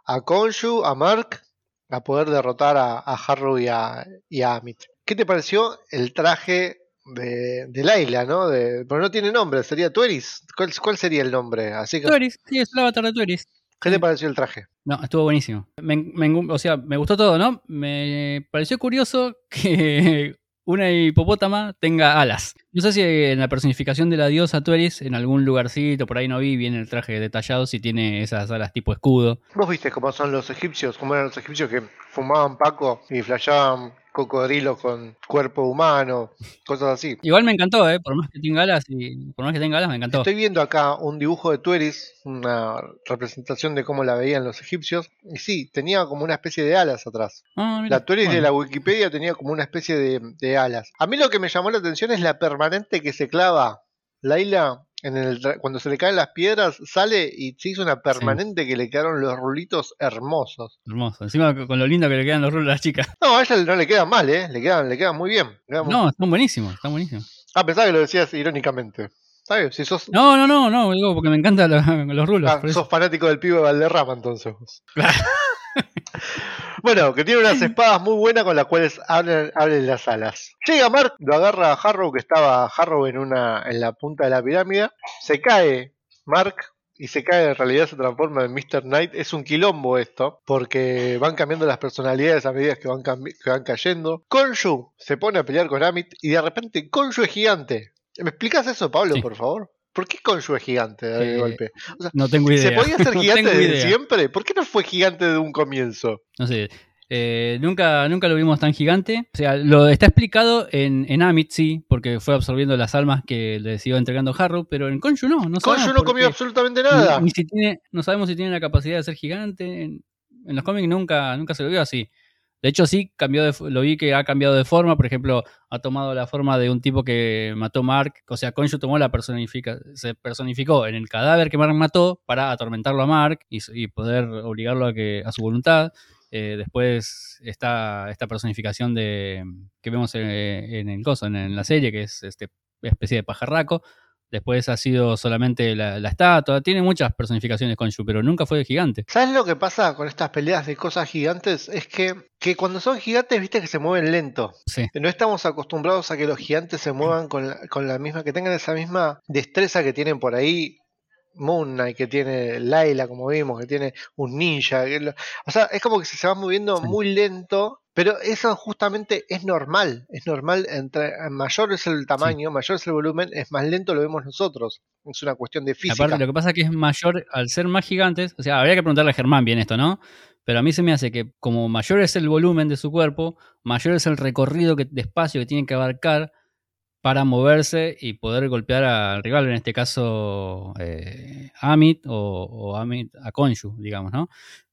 a Konshu, a Mark, a poder derrotar a, a Harrow y a, y a Amit. ¿Qué te pareció el traje de, de Laila, ¿no? De, pero no tiene nombre, sería Tueris. ¿Cuál, cuál sería el nombre? Así que, Tueris, sí, es el avatar de Tueris. ¿Qué te pareció el traje? No, estuvo buenísimo. Me- me- o sea, me gustó todo, ¿no? Me pareció curioso que una hipopótama tenga alas. No sé si en la personificación de la diosa Tueris, en algún lugarcito, por ahí no vi bien el traje detallado, si tiene esas alas tipo escudo. Vos viste cómo son los egipcios, cómo eran los egipcios que fumaban paco y flasheaban cocodrilos con cuerpo humano, cosas así. Igual me encantó, ¿eh? Por más que tenga alas, y por más que tenga alas, me encantó. Estoy viendo acá un dibujo de Tueris, una representación de cómo la veían los egipcios, y sí, tenía como una especie de alas atrás. Ah, mira, La Tueris de la Wikipedia tenía como una especie de, de alas. A mí lo que me llamó la atención es la permanente que se clava Laila en el cuando se le caen las piedras, sale y se hizo una permanente que le quedaron los rulitos hermosos. Hermoso. Encima con lo lindo que le quedan los rulos a las chicas. No, a ella no le quedan mal, ¿eh? Le quedan, le quedan muy bien. Muy- No, están buenísimos, están buenísimos. Ah, pensaba que lo decías irónicamente. Si sos, No, no, no, no, digo porque me encantan los, los rulos. ah, sos fanático del pibe Valderrama, entonces. bueno, que tiene unas espadas muy buenas con las cuales abren, abren las alas. Llega Mark, lo agarra a Harrow, que estaba Harrow en, una, en la punta de la pirámide. Se cae Mark y se cae, en realidad se transforma en Mr. Knight. Es un quilombo esto, porque van cambiando las personalidades a medida que van, que van cayendo. Konshu se pone a pelear con Amit y de repente Konshu es gigante. ¿Me explicas eso, Pablo, Sí. por favor? ¿Por qué Konshu es gigante de Eh, golpe? O sea, No tengo idea. ¿Se podía ser No gigante tengo desde idea. siempre? ¿Por qué no fue gigante de un comienzo? No sé. eh, nunca, nunca lo vimos tan gigante. O sea, lo está explicado en, en Amit, sí, porque fue absorbiendo las almas que les iba entregando Harrow, pero en Konshu no. No no comió absolutamente nada. Ni, ni si tiene, no sabemos si tiene la capacidad de ser gigante. En, en los cómics nunca, nunca se lo vio así. De hecho, sí, cambió de, lo vi que ha cambiado de forma. Por ejemplo, ha tomado la forma de un tipo que mató Mark. O sea, Konshu tomó la personifica, se personificó en el cadáver que Mark mató para atormentarlo a Mark y, poder obligarlo a que a su voluntad. Eh, después está esta personificación de que vemos en, en el coso, en, en la serie, que es este especie de pajarraco. Después ha sido solamente la, la estatua. Tiene muchas personificaciones Konshu, pero nunca fue de gigante. ¿Sabes lo que pasa con estas peleas de cosas gigantes? Es que, que cuando son gigantes, viste que se mueven lento. Sí. No estamos acostumbrados a que los gigantes se muevan con la, con la misma, que tengan esa misma destreza que tienen por ahí Moon Knight, que tiene Layla, como vimos, que tiene un ninja. que lo- o sea, es como que se va moviendo Sí. muy lento, pero eso justamente es normal. Es normal, entre mayor es el tamaño, mayor es el volumen, es más lento lo vemos nosotros. Es una cuestión de física. Aparte, lo que pasa es que es mayor, al ser más gigantes, o sea, habría que preguntarle a Germán bien esto, ¿no? Pero a mí se me hace que como mayor es el volumen de su cuerpo, mayor es el recorrido que, de espacio que tiene que abarcar para moverse y poder golpear al rival, en este caso eh, Amit o, o Amit a Konshu, digamos, ¿no?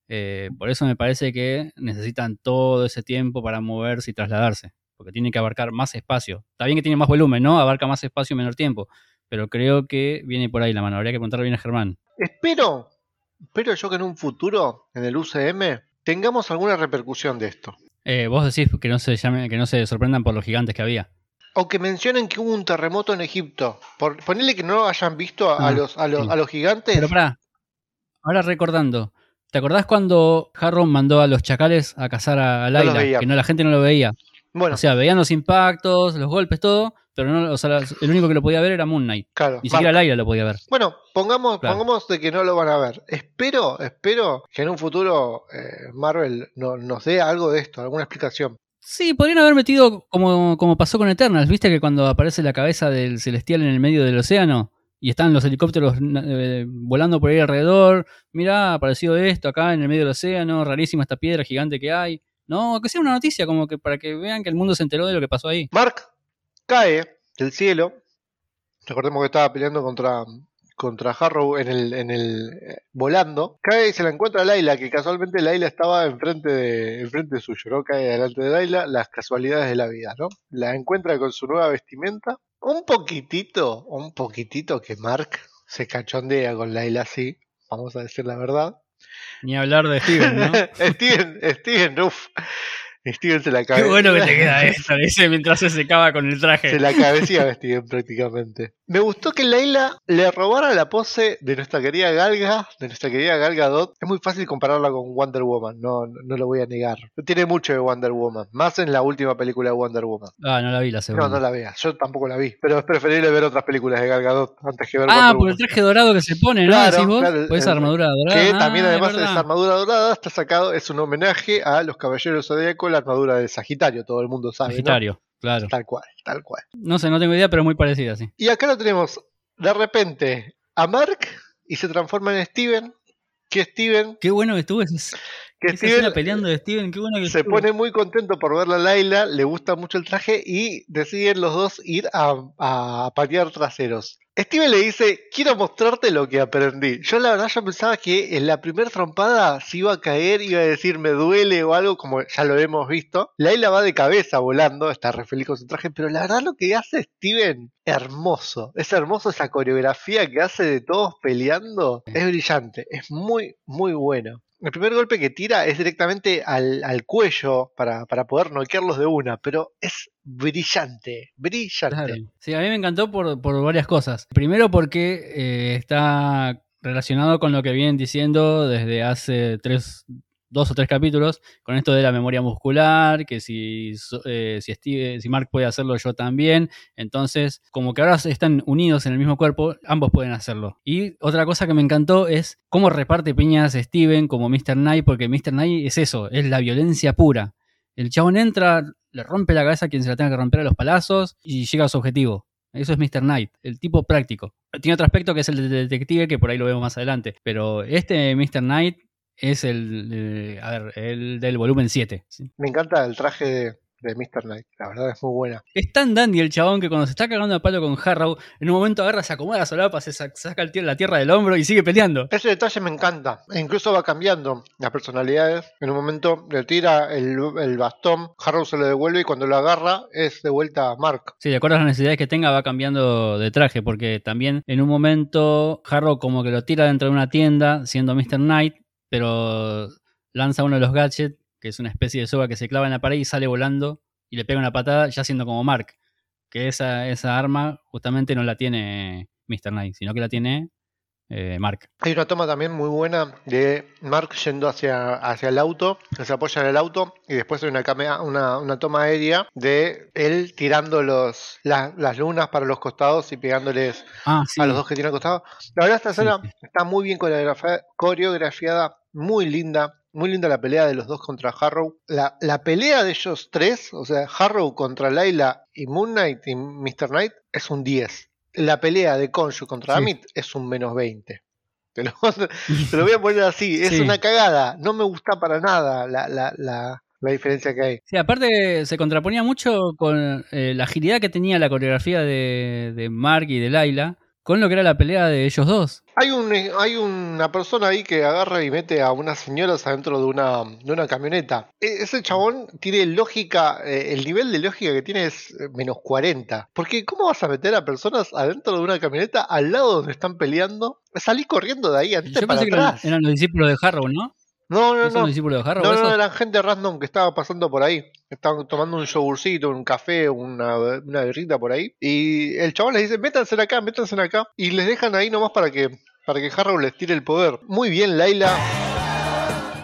Eh, por eso me parece que necesitan todo ese tiempo para moverse y trasladarse, porque tiene que abarcar más espacio. Está bien que tiene más volumen, ¿no? Abarca más espacio en menor tiempo, pero creo que viene por ahí la mano. Habría que preguntarle bien a Germán. Espero, espero yo que en un futuro, en el UCM, tengamos alguna repercusión de esto. Eh, vos decís que no se llame, que no se sorprendan por los gigantes que había. O que mencionen que hubo un terremoto en Egipto. Por, ponele que no hayan visto a, a Ah, los, a, los, sí. a los gigantes. Pero pará, ahora recordando, ¿te acordás cuando Harron mandó a los chacales a cazar a, No Laila? que no, la gente no lo veía. bueno, O sea, veían los impactos, los golpes, todo, pero no, o sea, el único que lo podía ver era Moon Knight. claro. Ni siquiera Laila lo podía ver. Bueno, pongamos, Claro. pongamos de que no lo van a ver. Espero, espero que en un futuro eh, Marvel no- nos dé algo de esto, alguna explicación. Sí, podrían haber metido como, como pasó con Eternals, ¿viste? Que cuando aparece la cabeza del celestial en el medio del océano y están los helicópteros eh, volando por ahí alrededor, mirá, apareció esto acá en el medio del océano, rarísima esta piedra gigante que hay. No, que sea una noticia, como que para que vean que el mundo se enteró de lo que pasó ahí. Mark cae del cielo. Recordemos que estaba peleando contra, contra Harrow en el, en el eh, volando. Cae y se la encuentra a Laila, que casualmente Laila estaba enfrente de, enfrente suyo, ¿no? Cae delante de Laila, las casualidades de la vida, ¿no? La encuentra con su nueva vestimenta. Un poquitito, un poquitito que Mark se cachondea con Laila así, vamos a decir la verdad. Ni hablar de Steven, ¿no? Steven, Steven, uff. Steven se la Qué cabe. bueno que te queda eso, dice mientras se secaba con el traje. Se la cabecía a Steven prácticamente. Me gustó que Leila le robara la pose de nuestra querida Galga, de nuestra querida Galga Dot. Es muy fácil compararla con Wonder Woman, no, no lo voy a negar. Tiene mucho de Wonder Woman, más en la última película de Wonder Woman. Ah, no la vi la segunda. No, no la veas, yo tampoco la vi, pero es preferible ver otras películas de Gal Gadot antes que ver Ah, Wonder por el Woman. traje dorado que se pone, ¿no? Claro, Decís vos. claro, Por esa armadura dorada. Que Ah, también es además de esa armadura dorada está sacado, es un homenaje a los Caballeros Zodíaco, la armadura de Sagitario, todo el mundo sabe, ¿no? Sagitario, claro. Tal cual, tal cual. No sé, no tengo idea, pero muy parecida, sí. Y acá lo tenemos de repente a Mark y se transforma en Steven. Que Steven, Qué bueno que estuvo ese- que Steven peleando de Steven, qué bueno que se estuvo. pone muy contento por verla a Laila, le gusta mucho el traje y deciden los dos ir a, a patear traseros. Steven le dice, quiero mostrarte lo que aprendí. Yo la verdad yo pensaba que en la primera trompada se iba a caer, iba a decir me duele o algo, como ya lo hemos visto. Laila va de cabeza volando, está re feliz con su traje, pero la verdad lo que hace Steven, hermoso. Es hermoso esa coreografía que hace de todos peleando. Es brillante, es muy, muy bueno. El primer golpe que tira es directamente al, al cuello para, para poder noquearlos de una, pero es brillante, brillante. Sí, a mí me encantó por, por varias cosas. Primero porque eh, está relacionado con lo que vienen diciendo desde hace tres, dos o tres capítulos, con esto de la memoria muscular, que si, eh, si, Steve- si Mark puede hacerlo, yo también. Entonces, como que ahora están unidos en el mismo cuerpo, ambos pueden hacerlo. Y otra cosa que me encantó es cómo reparte piñas Steven como Mr. Knight, porque Mr. Knight es eso, es la violencia pura. El chabón entra, le rompe la cabeza a quien se la tenga que romper a los palazos y llega a su objetivo. Eso es Mr. Knight, el tipo práctico. Tiene otro aspecto que es el del detective, que por ahí lo vemos más adelante. Pero este Mr. Knight es el, eh, a ver, el del volumen 7. ¿sí? Me encanta el traje de, de Mr. Knight, la verdad es muy buena. Es tan dandy el chabón que cuando se está cagando a palo con Harrow, en un momento agarra, se acomoda la solapa, se sa- saca el la tierra del hombro y sigue peleando. Ese detalle me encanta, e incluso va cambiando las personalidades. En un momento le tira el, el bastón, Harrow se lo devuelve y cuando lo agarra es de vuelta a Mark. Sí, de acuerdo a las necesidades que tenga, va cambiando de traje, porque también en un momento Harrow como que lo tira dentro de una tienda, siendo Mr. Knight, pero lanza uno de los gadgets, que es una especie de soga que se clava en la pared y sale volando y le pega una patada, ya siendo como Mark. Que esa, esa arma justamente no la tiene Mr. Knight, sino que la tiene eh, Mark. Hay una toma también muy buena de Mark yendo hacia, hacia el auto, se apoya en el auto, y después hay una, camea- una, una toma aérea de él tirando los, la- las lunas para los costados y pegándoles Ah, sí. a los dos que tiene al costado. La verdad, esta escena sí. está muy bien coreografiada, muy linda. Muy linda la pelea de los dos contra Harrow. La, la pelea de ellos tres, o sea, Harrow contra Layla y Moon Knight y Mr. Knight, es un 10. La pelea de Konshu contra Sí. Amit es un menos 20. Te lo, te lo voy a poner así. Es Sí. una cagada. No me gusta para nada la, la, la, la diferencia que hay. Sí, aparte se contraponía mucho con eh, la agilidad que tenía la coreografía de, de Mark y de Laila con lo que era la pelea de ellos dos. Hay, un, hay una persona ahí que agarra y mete a unas señoras adentro de una, de una camioneta. E- Ese chabón tiene lógica, eh, el nivel de lógica que tiene es eh, menos 40. Porque ¿cómo vas a meter a personas adentro de una camioneta al lado donde están peleando? Salí corriendo de ahí, andate Yo para pensé que eran, atrás. eran los discípulos de Harrow, ¿no? No, no, ¿No no. de Harrow? No, no, eran gente random que estaba pasando por ahí. Estaban tomando un yogurcito, un café, una, una birrita por ahí. Y el chabón les dice, métanse acá, métanse acá. Y les dejan ahí nomás para que, para que Harrow les tire el poder. Muy bien, Laila.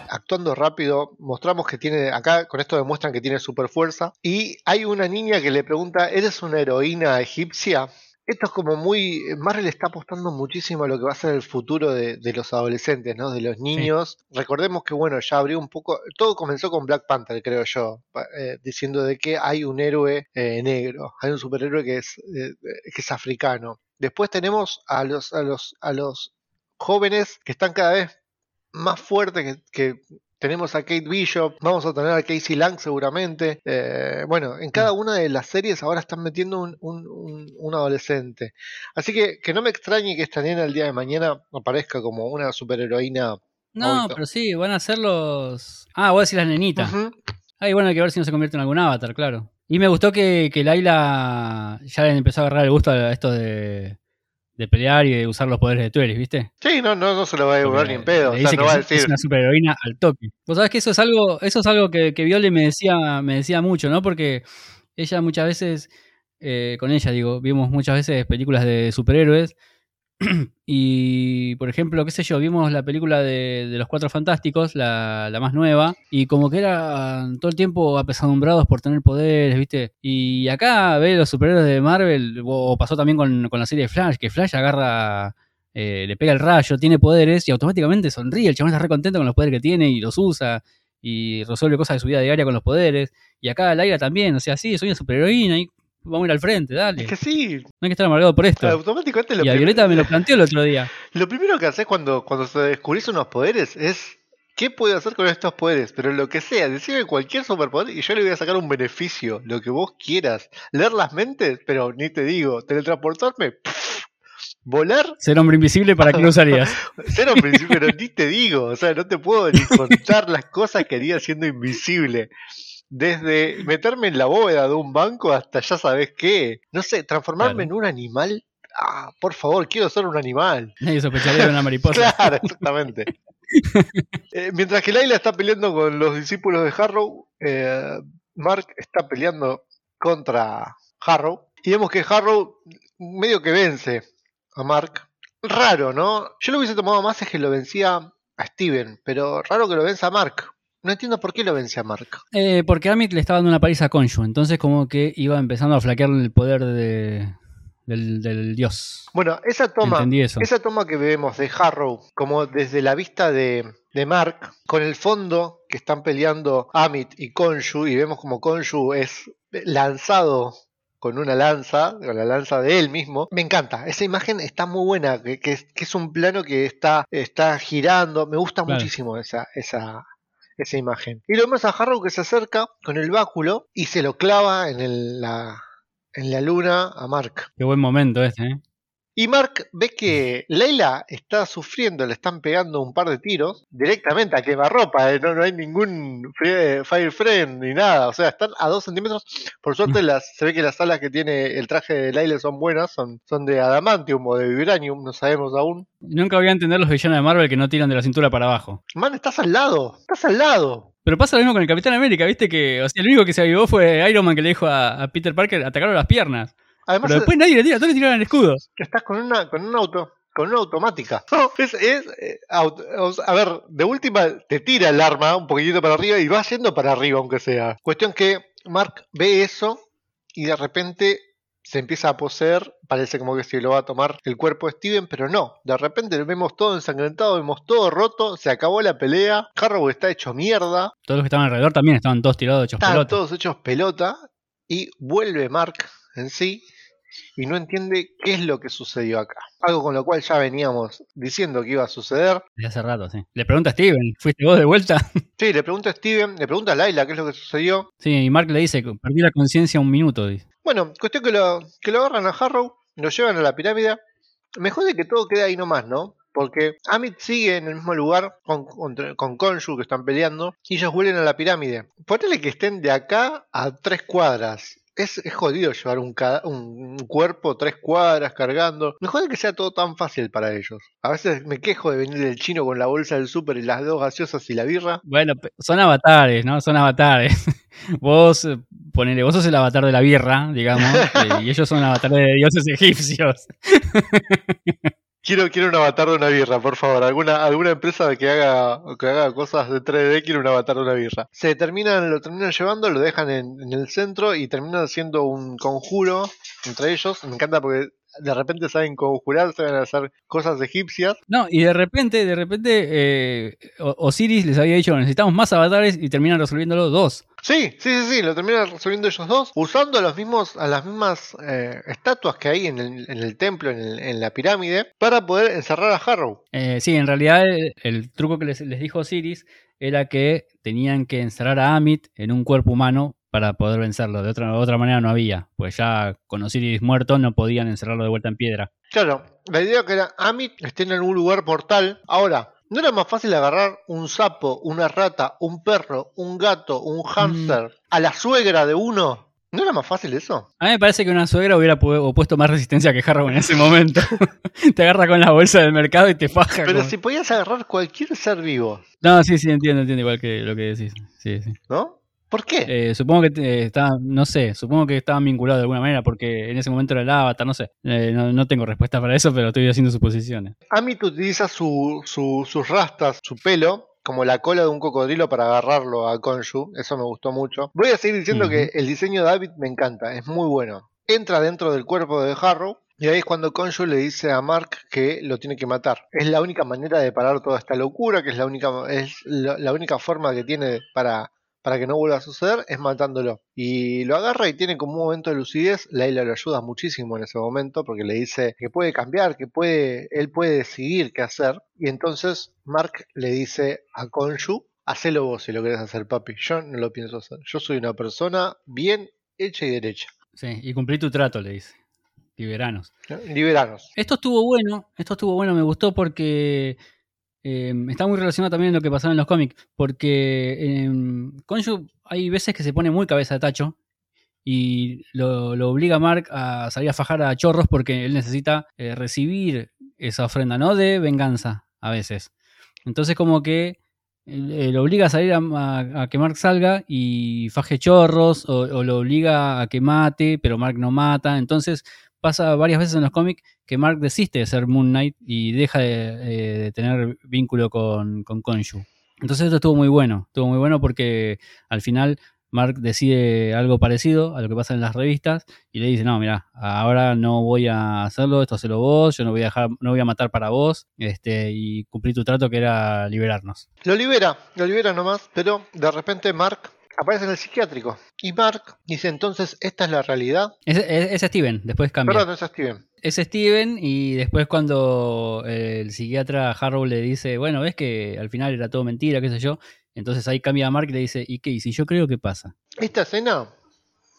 Actuando rápido, mostramos que tiene, acá con esto demuestran que tiene super fuerza. Y hay una niña que le pregunta, ¿eres una heroína egipcia? Esto es como muy. Marvel está apostando muchísimo a lo que va a ser el futuro de, de los adolescentes, ¿no? De los niños. Recordemos que, bueno, ya abrió un poco. Todo comenzó con Black Panther, creo yo, eh, diciendo de que hay un héroe eh, negro, hay un superhéroe que es, eh, que es africano. Después tenemos a los, a los, a los jóvenes que están cada vez más fuertes que, que tenemos a Kate Bishop, vamos a tener a Casey Lang seguramente. Eh, bueno, en cada una de las series ahora están metiendo un, un- un- un adolescente. Así que que no me extrañe que esta nena el día de mañana aparezca como una superheroína. No, pero sí, van a ser los... Ah, voy a decir las nenitas. Ujú. Ay, bueno, hay que ver si no se convierte en algún avatar, claro. Y me gustó que, que Laila ya empezó a agarrar el gusto a esto de, de pelear y de usar los poderes de Tueris, ¿viste? Sí, no, no, no se lo va a devolver ni en pedo. le O sea, dice no que va a es, decir. es una superheroína al toque. Vos sabés que eso es algo, eso es algo que, que Viole me decía, me decía mucho, ¿no? Porque ella muchas veces eh, con ella, digo, vimos muchas veces películas de superhéroes. y, por ejemplo, qué sé yo, vimos la película de, Los Cuatro Fantásticos, la, más nueva, y como que eran todo el tiempo apesadumbrados por tener poderes, ¿viste? Y acá ve los superhéroes de Marvel, o pasó también con, con la serie de Flash, que Flash agarra eh, le pega el rayo, tiene poderes y automáticamente sonríe. El chabón está re contento con los poderes que tiene y los usa y resuelve cosas de su vida diaria con los poderes. Y acá Laila también, o sea, sí, soy una superheroína y vamos a ir al frente, dale. Es que sí, No hay que estar amargado por esto. automáticamente lo Y a Violeta me lo planteó el otro día. Lo primero que haces cuando, cuando se descubrís unos poderes es ¿qué puedo hacer con estos poderes? Pero lo que sea, decime cualquier superpoder y yo le voy a sacar un beneficio, lo que vos quieras. Leer las mentes, pero ni te digo, teletransportarme, pff, volar, Ser hombre invisible, ¿para qué lo usarías? ser un principio, pero ni te digo, o sea, no te puedo ni contar las cosas que haría siendo invisible. Desde meterme en la bóveda de un banco hasta ya sabes qué. No sé, transformarme Claro. en un animal. Ah, por favor, quiero ser un animal. Nadie sospecharía de una mariposa. Claro, exactamente. Eh, mientras que Laila está peleando con los discípulos de Harrow, eh, Mark está peleando contra Harrow. Y vemos que Harrow medio que vence a Mark. Raro, ¿no? Yo lo hubiese tomado más es que lo vencía a Steven, pero raro que lo venza a Mark. No entiendo por qué lo vence a Mark. Eh, porque Amit le estaba dando una paliza a Konshu, entonces como que iba empezando a flaquear el poder de, del, del dios. Bueno, esa toma, esa toma que vemos de Harrow, como desde la vista de, de Mark, con el fondo que están peleando Amit y Konshu, y vemos como Konshu es lanzado con una lanza, con la lanza de él mismo. Me encanta, esa imagen está muy buena, que, que es, que es un plano que está, está girando, me gusta Claro. muchísimo esa, esa, esa imagen. Y lo vemos a Harrow que se acerca con el báculo y se lo clava en, el- la, en la luna a Mark. Qué buen momento este, ¿eh? Y Mark ve que Leila está sufriendo, le están pegando un par de tiros directamente a quemarropa, ¿eh? no, no hay ningún fire friend ni nada, o sea, están a dos centímetros. Por suerte las, se ve que las alas que tiene el traje de Leila son buenas, son, son de adamantium o de vibranium, no sabemos aún. Nunca voy a entender los villanos de Marvel que no tiran de la cintura para abajo. Man, estás al lado, estás al lado. Pero pasa lo mismo con el Capitán América, ¿viste? Que o sea, el único que se avivó fue Iron Man que le dijo a, a Peter Parker atacarlo las piernas. Además, Pero después nadie le tira, todos le tiraron el escudo. estás con una con un auto con una automática no, es, es, eh, auto- a ver de última te tira el arma un poquitito para arriba y va yendo para arriba aunque sea cuestión que Mark ve eso y de repente se empieza a poseer parece como que se lo va a tomar el cuerpo de Steven pero no de repente vemos todo ensangrentado vemos todo roto se acabó la pelea Harrow está hecho mierda Todos los que estaban alrededor también estaban todos tirados hechos están pelota. todos hechos pelota y vuelve Mark en sí y no entiende qué es lo que sucedió acá. Algo con lo cual ya veníamos diciendo que iba a suceder. Desde hace rato, sí. Le pregunta a Steven, ¿fuiste vos de vuelta? Sí, le pregunta a Steven, le pregunta a Laila qué es lo que sucedió. sí, y Mark le dice, perdí la conciencia un minuto. dice. Bueno, cuestión que lo, que lo agarran a Harrow, lo llevan a la pirámide. Mejor de que todo quede ahí nomás, ¿no? Porque Amit sigue en el mismo lugar con, con, con Konshu que están peleando y ellos vuelven a la pirámide. Ponele que estén de acá a tres cuadras. Es, es jodido llevar un, un, cuerpo tres cuadras cargando. Mejor de que sea todo tan fácil para ellos. A veces me quejo de venir del chino con la bolsa del súper y las dos gaseosas y la birra. Bueno, son avatares, ¿no? Son avatares. vos, eh, ponele, vos sos el avatar de la birra, digamos, eh, y ellos son avatares de dioses egipcios. Quiero, quiero un avatar de una birra, por favor. Alguna, alguna empresa que haga, que haga cosas de 3D quiere un avatar de una birra. Se terminan, lo terminan llevando, lo dejan en, en el centro y terminan haciendo un conjuro entre ellos. Me encanta porque de repente saben conjurar, saben hacer cosas egipcias. No, y de repente, de repente, eh, Osiris les había dicho, necesitamos más avatares y terminan resolviéndolo dos. Sí, sí, sí, sí, lo terminan resolviendo ellos dos, usando a los mismos, a las mismas eh, estatuas que hay en el, en el templo, en, el- en la pirámide, para poder encerrar a Harrow. Eh, sí, en realidad el, el truco que les, les dijo Osiris era que tenían que encerrar a Amit en un cuerpo humano para poder vencerlo. De otra, de otra manera no había, pues ya con Osiris muerto no podían encerrarlo de vuelta en piedra. Claro, la idea que era Amit esté en algún lugar portal. Ahora, ¿no era más fácil agarrar un sapo, una rata, un perro, un gato, un hámster a la suegra de uno? ¿No era más fácil eso? A mí me parece que una suegra hubiera pu- opuesto más resistencia que Harrow en ese momento. te agarra con la bolsa del mercado y te faja. Pero si podías agarrar cualquier ser vivo, No, sí, sí, entiendo, entiendo igual que lo que decís. Sí, sí. ¿no? ¿Por qué? Eh, supongo que eh, no sé, supongo que estaban vinculados de alguna manera porque en ese momento era el avatar, no sé. Eh, no, no tengo respuesta para eso, pero estoy haciendo suposiciones. Amit utiliza su, su- sus rastas, su pelo, como la cola de un cocodrilo para agarrarlo a Konshu. Eso me gustó mucho. Voy a seguir diciendo que el diseño de David me encanta, es muy bueno. Entra dentro del cuerpo de Harrow. Y ahí es cuando Konshu le dice a Mark que lo tiene que matar. Es la única manera de parar toda esta locura, que es la única, es la, la única forma que tiene para, para que no vuelva a suceder, es matándolo. Y lo agarra y tiene como un momento de lucidez. Layla lo ayuda muchísimo en ese momento porque le dice que puede cambiar, que puede, él puede decidir qué hacer. Y entonces Mark le dice a Konshu, hacelo vos si lo querés hacer, papi. Yo no lo pienso hacer. Yo soy una persona bien hecha y derecha. Sí, y cumplí tu trato, le dice. Liberanos. ¿no? Liberanos. Esto estuvo bueno, esto estuvo bueno, me gustó porque eh, está muy relacionado también en lo que pasaba en los cómics, porque en Konshu hay veces que se pone muy cabeza de tacho y lo, obliga a Mark a salir a fajar a chorros porque él necesita eh, recibir esa ofrenda, ¿no? De venganza, a veces. Entonces como que eh, lo obliga a salir a, a- a que Mark salga y faje chorros o, o lo obliga a que mate, pero Mark no mata. Entonces pasa varias veces en los cómics que Mark desiste de ser Moon Knight y deja de, eh, tener vínculo con, con Khonshu. Entonces esto estuvo muy bueno, estuvo muy bueno porque al final Mark decide algo parecido a lo que pasa en las revistas y le dice, no, mira, ahora no voy a hacerlo, esto hacelo vos, yo no voy a dejar, no voy a matar para vos, este, y cumplir tu trato que era liberarnos. Lo libera, lo libera nomás, pero de repente Mark aparece en el psiquiátrico. Y Mark dice entonces, esta es la realidad. Es, es- es Steven, después cambia. Perdón, es Steven. Es Steven y después cuando eh, el psiquiatra Harrow le dice, bueno, ves que al final era todo mentira, qué sé yo, entonces ahí cambia a Mark y le dice, ¿y qué? ¿Y si yo creo qué pasa? Esta escena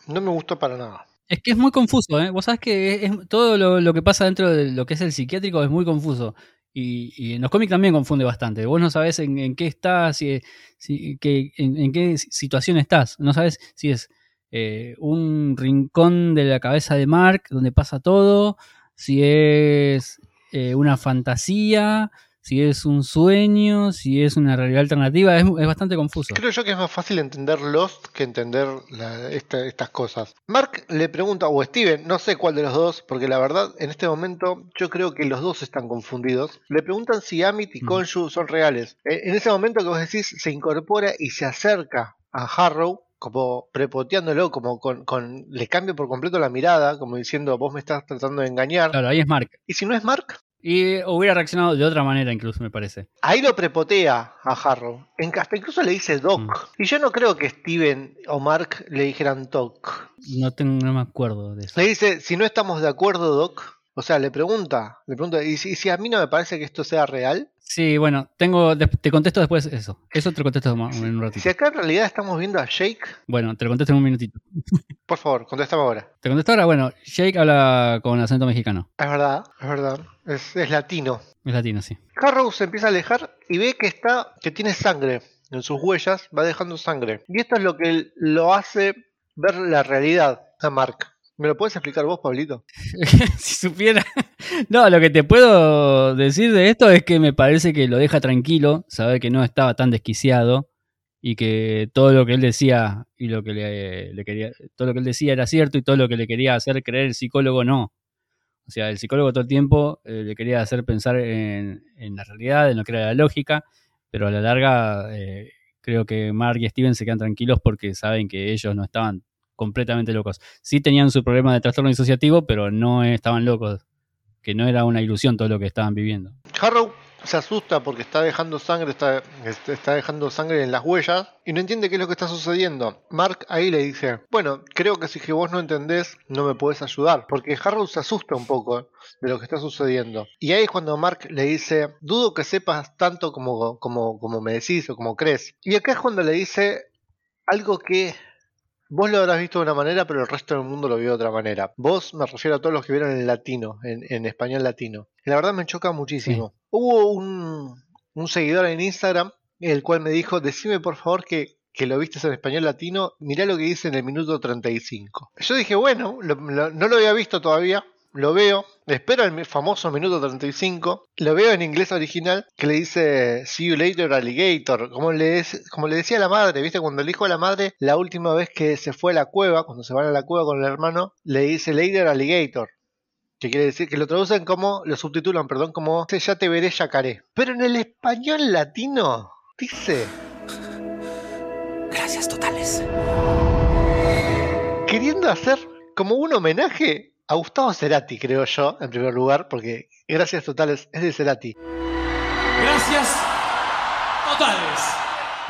no me gustó para nada. Es que es muy confuso, ¿eh? Vos sabés que es- todo lo, lo que pasa dentro de lo que es el psiquiátrico es muy confuso. Y, y en los cómics también confunde bastante. Vos no sabés en, en qué estás, si, si- que- en, qué situación estás. No sabés si es eh, un rincón de la cabeza de Mark donde pasa todo, si es eh, una fantasía, si es un sueño, si es una realidad alternativa. Es, es bastante confuso. Creo yo que es más fácil entender Lost que entender la- esta- estas cosas. Mark le pregunta, o Steven, no sé cuál de los dos, porque la verdad en este momento yo creo que los dos están confundidos. Le preguntan si Amit y Mm. Konshu son reales. Eh, En ese momento que vos decís, se incorpora y se acerca a Harrow. Como prepoteándolo, como con, con- le cambia por completo la mirada, como diciendo, vos me estás tratando de engañar. Claro, ahí es Mark. Y si no es Mark, Y hubiera reaccionado de otra manera, incluso, me parece. Ahí lo prepotea a Harrow. En, hasta incluso le dice Doc. Mm. Y yo no creo que Steven o Mark le dijeran Doc. No, tengo, no me acuerdo de eso. Le dice, si no estamos de acuerdo, Doc. O sea, le pregunta, le pregunta, ¿y si, y si a mí no me parece que esto sea real? Sí, bueno, tengo, te contesto después eso. Eso te lo contesto en un ratito. Si acá en realidad estamos viendo a Jake, Bueno, te lo contesto en un minutito. por favor, contéstame ahora. Te contesto ahora, bueno, Jake habla con acento mexicano. Es verdad, es verdad. Es, es latino. Es latino, sí. Harrow se empieza a alejar y ve que está, que tiene sangre en sus huellas, va dejando sangre. Y esto es lo que lo hace ver la realidad a Mark. ¿Me lo puedes explicar vos, Pablito? si supiera. No, lo que te puedo decir de esto es que me parece que lo deja tranquilo, saber que no estaba tan desquiciado y que todo lo que él decía y lo que le, quería, todo lo que él decía era cierto y todo lo que le quería hacer creer el psicólogo no. O sea, el psicólogo todo el tiempo eh, le quería hacer pensar en, en la realidad, en lo que era la lógica, pero a la larga eh, creo que Mark y Steven se quedan tranquilos porque saben que ellos no estaban completamente locos. Sí tenían su problema de trastorno disociativo, pero no estaban locos, que no era una ilusión todo lo que estaban viviendo. Harrow se asusta porque está dejando sangre, está, este, está dejando sangre en las huellas y no entiende qué es lo que está sucediendo. Mark ahí le dice, bueno, creo que si que vos no entendés, no me podés ayudar, porque Harrow se asusta un poco de lo que está sucediendo. Y ahí es cuando Mark le dice, dudo que sepas tanto como, como, como me decís o como crees. Y acá es cuando le dice algo que Vos lo habrás visto de una manera, pero el resto del mundo lo vio de otra manera. Vos me refiero a todos los que vieron en latino, en, en español latino. La verdad me choca muchísimo. Hubo un, un seguidor en Instagram, el cual me dijo, decime por favor que, que lo viste en español latino, mirá lo que dice en el minuto 35. Yo dije, bueno, lo- lo- no lo había visto todavía, lo veo, espero el famoso minuto 35, lo veo en inglés original que le dice See you later alligator, como le, es- como le decía la madre, viste, cuando le dijo a la madre la última vez que se fue a la cueva, cuando se van a la cueva con el hermano, le dice later alligator. Que quiere decir que lo traducen como, lo subtitulan, perdón, como ya te veré yacaré. Pero en el español latino dice Gracias totales. queriendo hacer como un homenaje a Gustavo Cerati, creo yo, en primer lugar, porque gracias totales es de Cerati. Gracias totales.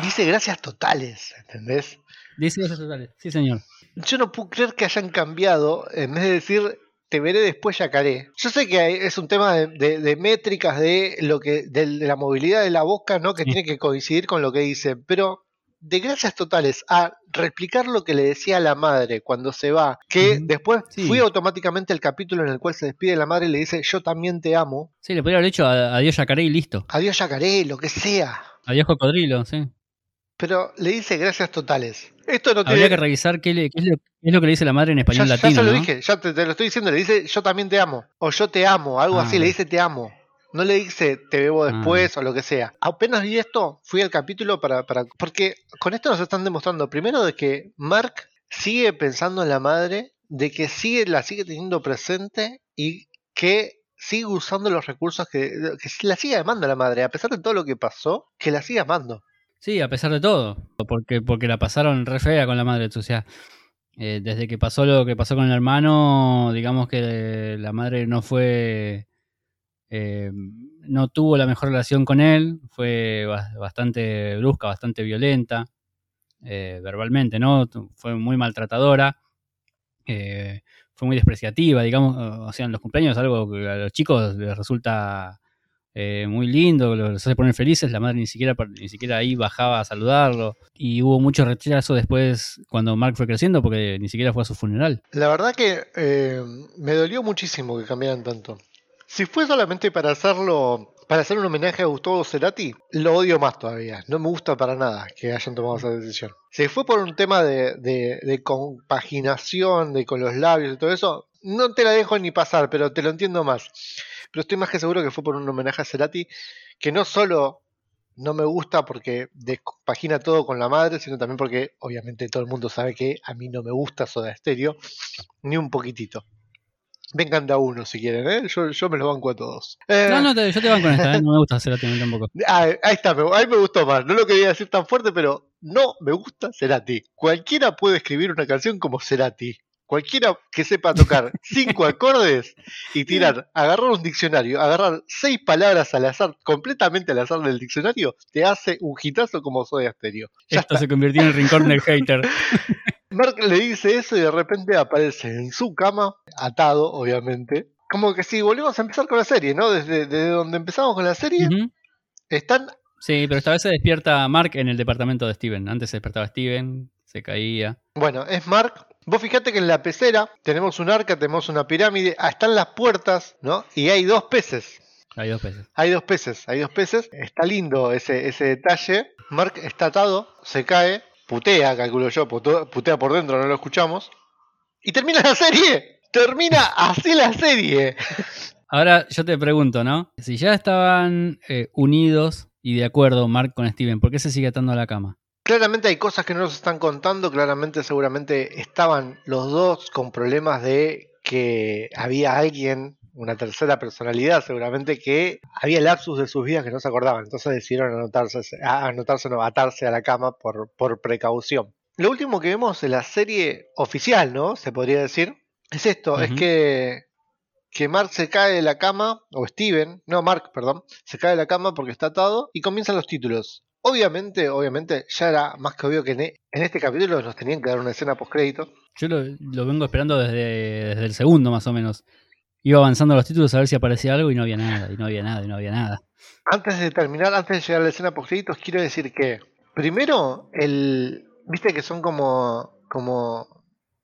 Dice gracias totales, ¿entendés? Dice eso totales. Sí, señor. Yo no puedo creer que hayan cambiado, en vez de decir te veré después yacaré. Yo sé que es un tema de, de- de métricas de lo que de, de la movilidad de la boca, ¿no? Que Sí. tiene que coincidir con lo que dicen, pero de gracias totales a replicar lo que le decía la madre cuando se va, que después Sí. fui automáticamente el capítulo en el cual se despide la madre y le dice yo también te amo. Sí, le podría haber hecho a- adiós yacaré y listo. Adiós yacaré, lo que sea. Adiós cocodrilo, sí. Pero le dice gracias totales. Esto no Habría tiene... que revisar qué, le- qué es, lo, qué es lo que le dice la madre en Ya, español ya latino, se lo ¿no? dije, ya te, te lo estoy diciendo, le dice yo también te amo, o yo te amo, algo Ah. así, le dice te amo. No le dice te bebo Ah. después o lo que sea. Apenas vi esto, fui al capítulo para, para... Porque con esto nos están demostrando, primero, de que Mark sigue pensando en la madre, de que sigue, la sigue teniendo presente y que sigue usando los recursos que, que la sigue amando la madre, a pesar de todo lo que pasó, que la sigue amando. Sí, a pesar de todo. Porque, porque la pasaron re fea con la madre. O sea, eh, desde que pasó lo que pasó con el hermano, digamos que la madre no fue. Eh, no tuvo la mejor relación con él. Fue ba- bastante brusca, bastante violenta. eh, verbalmente, ¿no? Fue muy maltratadora. eh, fue muy despreciativa, digamos. O sea, en los cumpleaños, algo que a los chicos les resulta muy lindo, los hace poner felices, la madre ni siquiera, ni siquiera ahí bajaba a saludarlo. Y hubo mucho rechazo después cuando Mark fue creciendo porque ni siquiera fue a su funeral. La verdad que me dolió muchísimo que cambiaran tanto. Si fue solamente para hacerlo, para hacer un homenaje a Gustavo Cerati, lo odio más todavía. No me gusta para nada que hayan tomado esa decisión. Si fue por un tema de, de- de compaginación, de con los labios y todo eso, no te la dejo ni pasar, pero te lo entiendo más. Pero estoy más que seguro que fue por un homenaje a Cerati, que no solo no me gusta porque descompagina todo con la madre, sino también porque obviamente todo el mundo sabe que a mí no me gusta Soda Stereo, ni un poquitito. Vengan de a uno si quieren, ¿eh? yo, yo me los banco a todos. Eh, No, no, te- yo te van con esta, ¿eh? no me gusta hacer a ti tampoco. ah, ahí está, me, ahí me gustó más. No lo quería decir tan fuerte, pero no me gusta Cerati. Cualquiera puede escribir una canción como Cerati. Cualquiera que sepa tocar cinco acordes y tirar, agarrar un diccionario, agarrar seis palabras al azar, completamente al azar del diccionario, te hace un hitazo como Soda Stereo. Ya Esto está. se convirtió en el rincón del hater. Mark le dice eso y de repente aparece en su cama, atado, obviamente. Como que si volvemos a empezar con la serie, ¿no? Desde, desde donde empezamos con la serie, están Sí, pero esta vez se despierta Mark en el departamento de Steven. Antes se despertaba Steven, se caía. Bueno, es Mark. Vos fijate que en la pecera tenemos un arca, tenemos una pirámide, ah, están las puertas, ¿no? Y hay dos peces. Hay dos veces. Hay dos peces, hay dos peces. Está lindo ese, ese detalle. Mark está atado, se cae, putea, calculo yo, putea por dentro, no lo escuchamos. Y termina la serie. Termina así la serie. Ahora yo te pregunto, ¿no? Si ya estaban eh, unidos y de acuerdo Mark con Steven, ¿por qué se sigue atando a la cama? Claramente hay cosas que no nos están contando, claramente seguramente estaban los dos con problemas de que había alguien, una tercera personalidad seguramente, que había lapsus de sus vidas que no se acordaban, entonces decidieron anotarse, anotarse no, atarse a la cama por, por precaución. Lo último que vemos en la serie oficial, ¿no? Se podría decir, es esto, es que, que Mark se cae de la cama, o Steven, no Mark, perdón, se cae de la cama porque está atado y comienzan los títulos. Obviamente, obviamente, ya era más que obvio que en, e- este capítulo nos tenían que dar una escena post crédito. Yo lo, lo vengo esperando desde, desde el segundo más o menos. Iba avanzando los títulos a ver si aparecía algo y no había nada, y no había nada, y no había nada. Antes de terminar, antes de llegar a la escena post quiero decir que primero el viste que son como como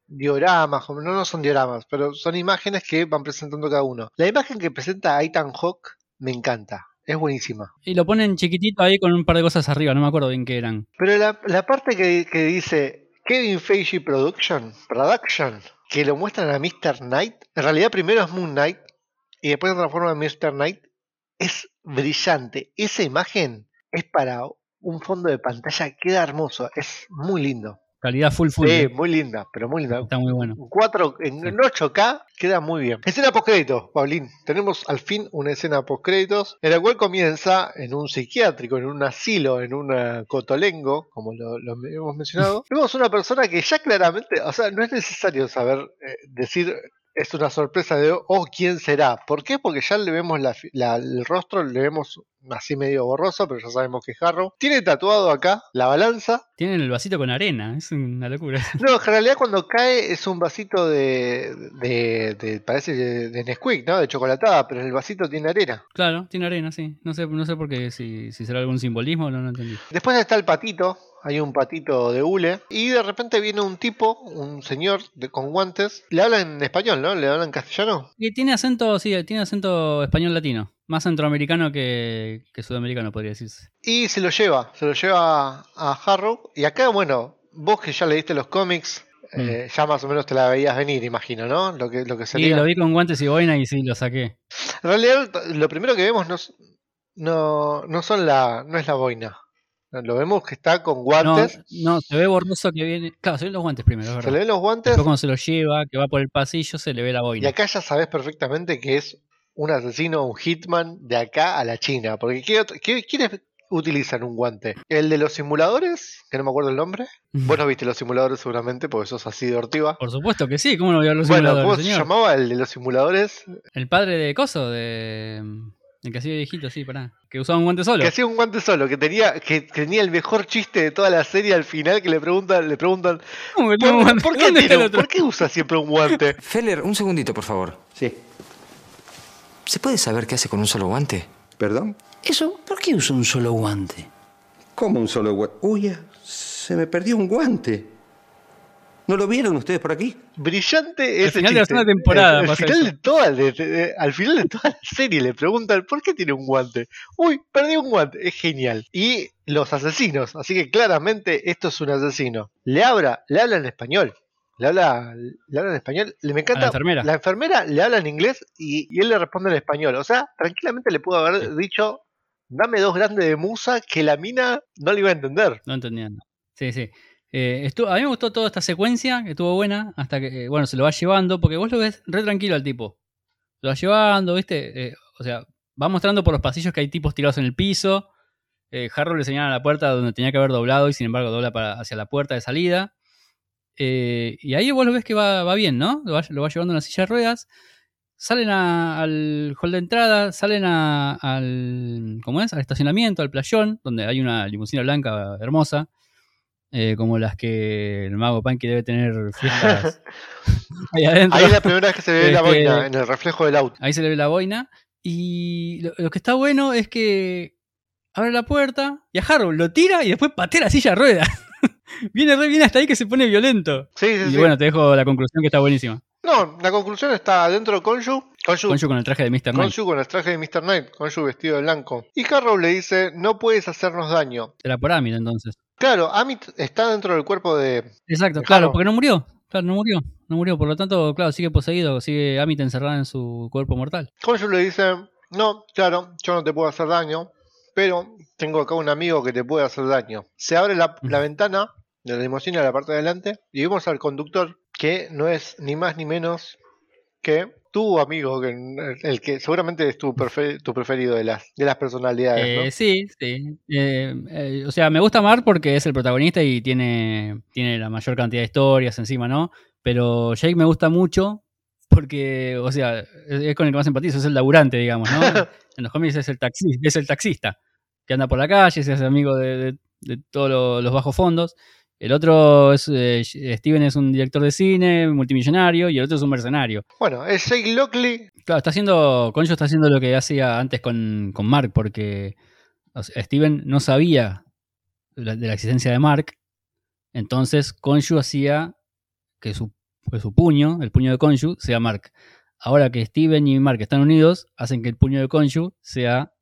dioramas, no no son dioramas, pero son imágenes que van presentando cada uno. La imagen que presenta Ethan Hawke me encanta, es buenísima. Y lo ponen chiquitito ahí con un par de cosas arriba, no me acuerdo bien qué eran. Pero la, la parte que, que dice Kevin Feige Production, Production, que lo muestran a Mr. Knight. En realidad primero es Moon Knight y después se transforma en Mr. Knight. Es brillante. Esa imagen es para un fondo de pantalla, queda hermoso. Es muy lindo. Calidad full full. Sí, eh. muy linda, pero muy linda. Está muy bueno. En 4, en, en 8K queda muy bien. Escena postcréditos, Paulín. Tenemos al fin una escena postcréditos en la cual comienza en un psiquiátrico, en un asilo, en un eh, cotolengo, como lo, lo hemos mencionado. Vemos una persona que ya claramente, o sea, no es necesario saber eh, decir es una sorpresa de, oh, ¿quién será? ¿Por qué? Porque ya le vemos la, fi- la- el rostro, le vemos así medio borroso, pero ya sabemos que es Harrow. Tiene tatuado acá la balanza, Tienen el vasito con arena, es una locura. no, en realidad cuando cae es un vasito de, de, de- parece de, de Nesquik, ¿no? De chocolatada, pero el vasito tiene arena. Claro, tiene arena, sí. No sé, no sé por qué, si, si será algún simbolismo, no, no entendí. Después está el patito, hay un patito de hule, y de repente viene un tipo, un señor de- con guantes, le habla en español, ¿no? Le habla en castellano. Y tiene acento, sí, tiene acento español latino. Más centroamericano que, que sudamericano, podría decirse. Y se lo lleva, se lo lleva a Harrow. Y acá, bueno, vos que ya leíste los cómics, eh, ya más o menos te la veías venir, imagino, ¿no? Lo que, lo que Sí, sería. lo vi con guantes y boina y sí, lo saqué. En realidad, lo primero que vemos no, no, no son la, no es la boina. Lo vemos que está con guantes. no, se ve borroso que viene. Claro, se ven los guantes primero, es se verdad. le ven los guantes. Después cuando se los lleva, que va por el pasillo, se le ve la Y boina. acá ya sabes perfectamente que es un asesino, un hitman de acá a la China. Porque ¿qué otro- qué- ¿quiénes utilizan un guante? ¿El de los simuladores? Que no me acuerdo el nombre. Vos no viste los simuladores seguramente porque sos así de ortiva. Por supuesto que sí, ¿cómo no voy a ver los Bueno, simuladores, ¿cómo se señor? llamaba el de los simuladores? El padre de Coso, de. El que hacía viejito, sí, pará. Que usaba un guante solo. Que hacía un guante solo, que tenía, que tenía el mejor chiste de toda la serie al final que le preguntan, le preguntan ¿Cómo que tiene un ¿Por, guante? por qué. ¿Por qué usa siempre un guante? Feller, un segundito, por favor. Sí. ¿Se puede saber qué hace con un solo guante? ¿Perdón? Eso, ¿por qué usa un solo guante? ¿Cómo un solo guante? Uy, se me perdió un guante. ¿No lo vieron ustedes por aquí? Brillante Al ese final de la temporada Al- al final de toda, de- de- al final de toda la serie le preguntan ¿por qué tiene un guante? Uy, perdí un guante. Es genial. Y los asesinos, así que claramente esto es un asesino. Le habla, le habla en español. Le habla, le habla en español. Le me encanta. la enfermera. La enfermera le habla en inglés y, y él le responde en español. O sea, tranquilamente le pudo haber dicho, dame dos grandes de musa que la mina no le iba a entender. No entendiendo. Sí, sí. Eh, a mí me gustó toda esta secuencia, que estuvo buena, hasta que, eh, bueno, se lo va llevando, porque vos lo ves re tranquilo al tipo. Lo va llevando, ¿viste? Eh, o sea, va mostrando por los pasillos que hay tipos tirados en el piso. Harrow le señala la puerta donde tenía que haber doblado y sin embargo dobla para, hacia la puerta de salida. Eh, y ahí vos lo ves que va, va bien, ¿no? Lo va, lo va llevando en la silla de ruedas. Salen a- al hall de entrada, salen a- al, ¿cómo es? al estacionamiento, al playón, donde hay una limusina blanca hermosa, eh, como las que el mago Panky debe tener fiestas ahí adentro. Ahí es la primera vez que se ve la Este- boina en el reflejo del auto. Ahí se le ve la boina. Y lo, lo que está bueno es que abre la puerta y a Harrow lo tira y después patea la silla de ruedas. Viene re bien hasta ahí que se pone violento. Sí, sí, Y sí. bueno, te dejo la conclusión que está buenísima. No, la conclusión está adentro de Konshu. Konshu, Concho con el traje de Mr. Knight. Con el traje de Mr. Knight. Vestido de blanco. Y Harrow le dice, no puedes hacernos daño. Era por Amit entonces. Claro, Amit está dentro del cuerpo de... Exacto, De claro, porque no murió. Claro, no murió. No murió. Por lo tanto, claro, sigue poseído. Sigue Amit encerrada en su cuerpo mortal. Konshu le dice, no, claro, yo no te puedo hacer daño, pero tengo acá un amigo que te puede hacer daño. Se abre la, la ventana de la limusina a la parte de adelante y vemos al conductor que no es ni más ni menos que tu amigo, que, el que seguramente es tu, prefe- tu preferido de las, de las personalidades. Eh, ¿no? Sí, sí. Eh, eh, o sea, me gusta Mark porque es el protagonista y tiene, tiene la mayor cantidad de historias encima, ¿no? Pero Jake me gusta mucho porque, o sea, es, es con el que más empatizo, es el laburante, digamos, ¿no? en los cómics es el, taxi, es el taxista que anda por la calle, se hace amigo de, de- de todos lo- los bajos fondos. El otro es, eh, Steven es un director de cine, multimillonario, y el otro es un mercenario. Bueno, es Jake Lockley. Claro, está haciendo, Concho está haciendo lo que hacía antes con, con Mark, porque o sea, Steven no sabía de la, de la existencia de Mark, entonces Conju hacía que su, que su puño, el puño de Conju, sea Mark. Ahora que Steven y Mark están unidos, hacen que el puño de Conju sea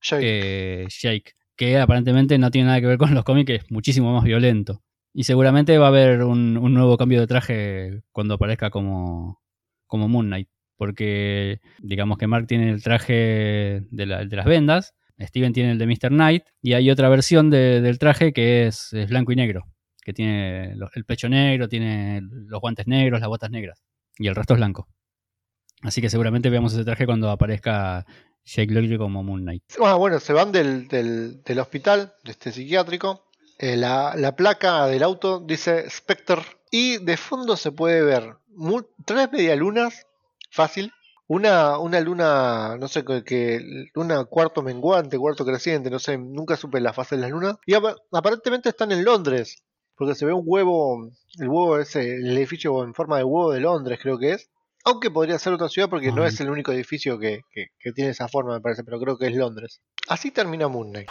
Jake. eh, Jake, que aparentemente no tiene nada que ver con los cómics, que es muchísimo más violento. Y seguramente va a haber un, nuevo cambio de traje cuando aparezca como, como Moon Knight. Porque digamos que Mark tiene el traje de, la- de las vendas, Steven tiene el de Mr. Knight, y hay otra versión de- del traje que es, blanco y negro, que tiene el pecho negro, tiene los guantes negros, las botas negras, y el resto es blanco. Así que seguramente veamos ese traje cuando aparezca Jake Lockley como Moon Knight. Ah, bueno, se van del- del hospital, de este psiquiátrico. Eh, la, la placa del auto dice Spectre. Y de fondo se puede ver tres medialunas, fácil. Una, una luna, no sé, que, que- luna cuarto menguante, cuarto creciente, no sé, nunca supe la fase de las lunas. Y apa- aparentemente están en Londres, porque se ve un huevo, el huevo ese, el edificio en forma de huevo de Londres creo que es. Aunque podría ser otra ciudad porque no es el único edificio que, que- que tiene esa forma, me parece, pero creo que es Londres. Así termina Moon Knight.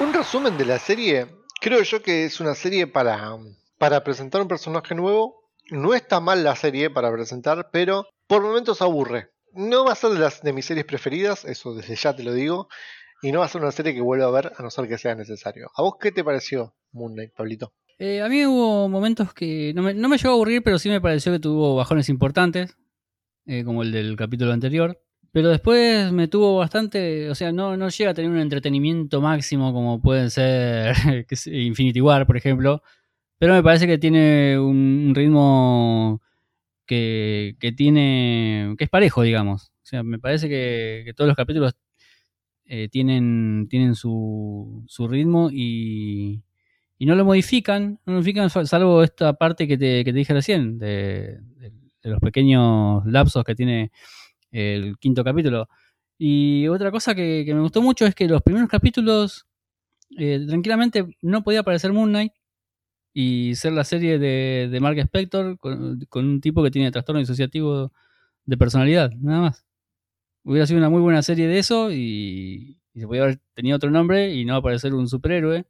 Un resumen de la serie, creo yo que es una serie para, para presentar un personaje nuevo. No está mal la serie para presentar, pero por momentos aburre. No va a ser de las de mis series preferidas, eso desde ya te lo digo. Y no va a ser una serie que vuelva a ver a no ser que sea necesario. ¿A vos qué te pareció Moon Pablito? Eh, a mí hubo momentos que no me, no me llegó a aburrir, pero sí me pareció que tuvo bajones importantes, eh, como el del capítulo anterior. Pero después me tuvo bastante, o sea, no, no llega a tener un entretenimiento máximo como pueden ser Infinity War, por ejemplo. Pero me parece que tiene un ritmo que, que tiene, que es parejo, digamos. O sea, me parece que, que todos los capítulos eh, tienen, tienen su, su ritmo y, y no lo modifican, no lo modifican sal- salvo esta parte que te, que te dije recién, de, de- de los pequeños lapsos que tiene el quinto capítulo. Y otra cosa que, que me gustó mucho es que los primeros capítulos eh, tranquilamente no podía aparecer Moon Knight y ser la serie de, de Mark Spector con, con un tipo que tiene trastorno disociativo de personalidad, nada más. Hubiera sido una muy buena serie de eso y, y se podía haber tenido otro nombre y no aparecer un superhéroe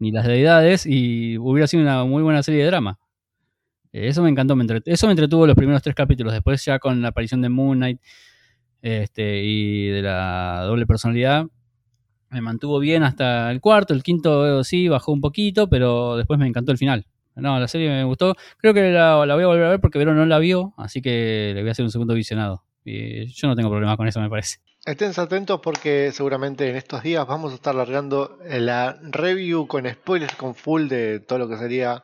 ni las deidades y hubiera sido una muy buena serie de drama. Eso me encantó, eso me entretuvo los primeros tres capítulos. Después ya con la aparición de Moon Knight este, y de la doble personalidad, me mantuvo bien hasta el cuarto. El quinto sí bajó un poquito, pero después me encantó el final. No, la serie me gustó. Creo que la, la voy a volver a ver porque Vero no la vio, así que le voy a hacer un segundo visionado. Y yo no tengo problema con eso, me parece. Estén atentos porque seguramente en estos días vamos a estar largando la review con spoilers con full de todo lo que sería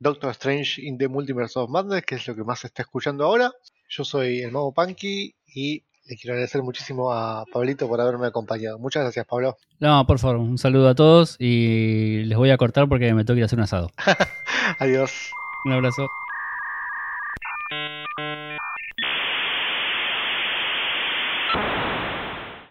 Doctor Strange in the Multiverse of Madness, que es lo que más se está escuchando ahora. Yo soy el Mago Punky y le quiero agradecer muchísimo a Pablito por haberme acompañado. Muchas gracias, Pablo. No, por favor, un saludo a todos y les voy a cortar porque me tengo que ir a hacer un asado. Adiós. Un abrazo.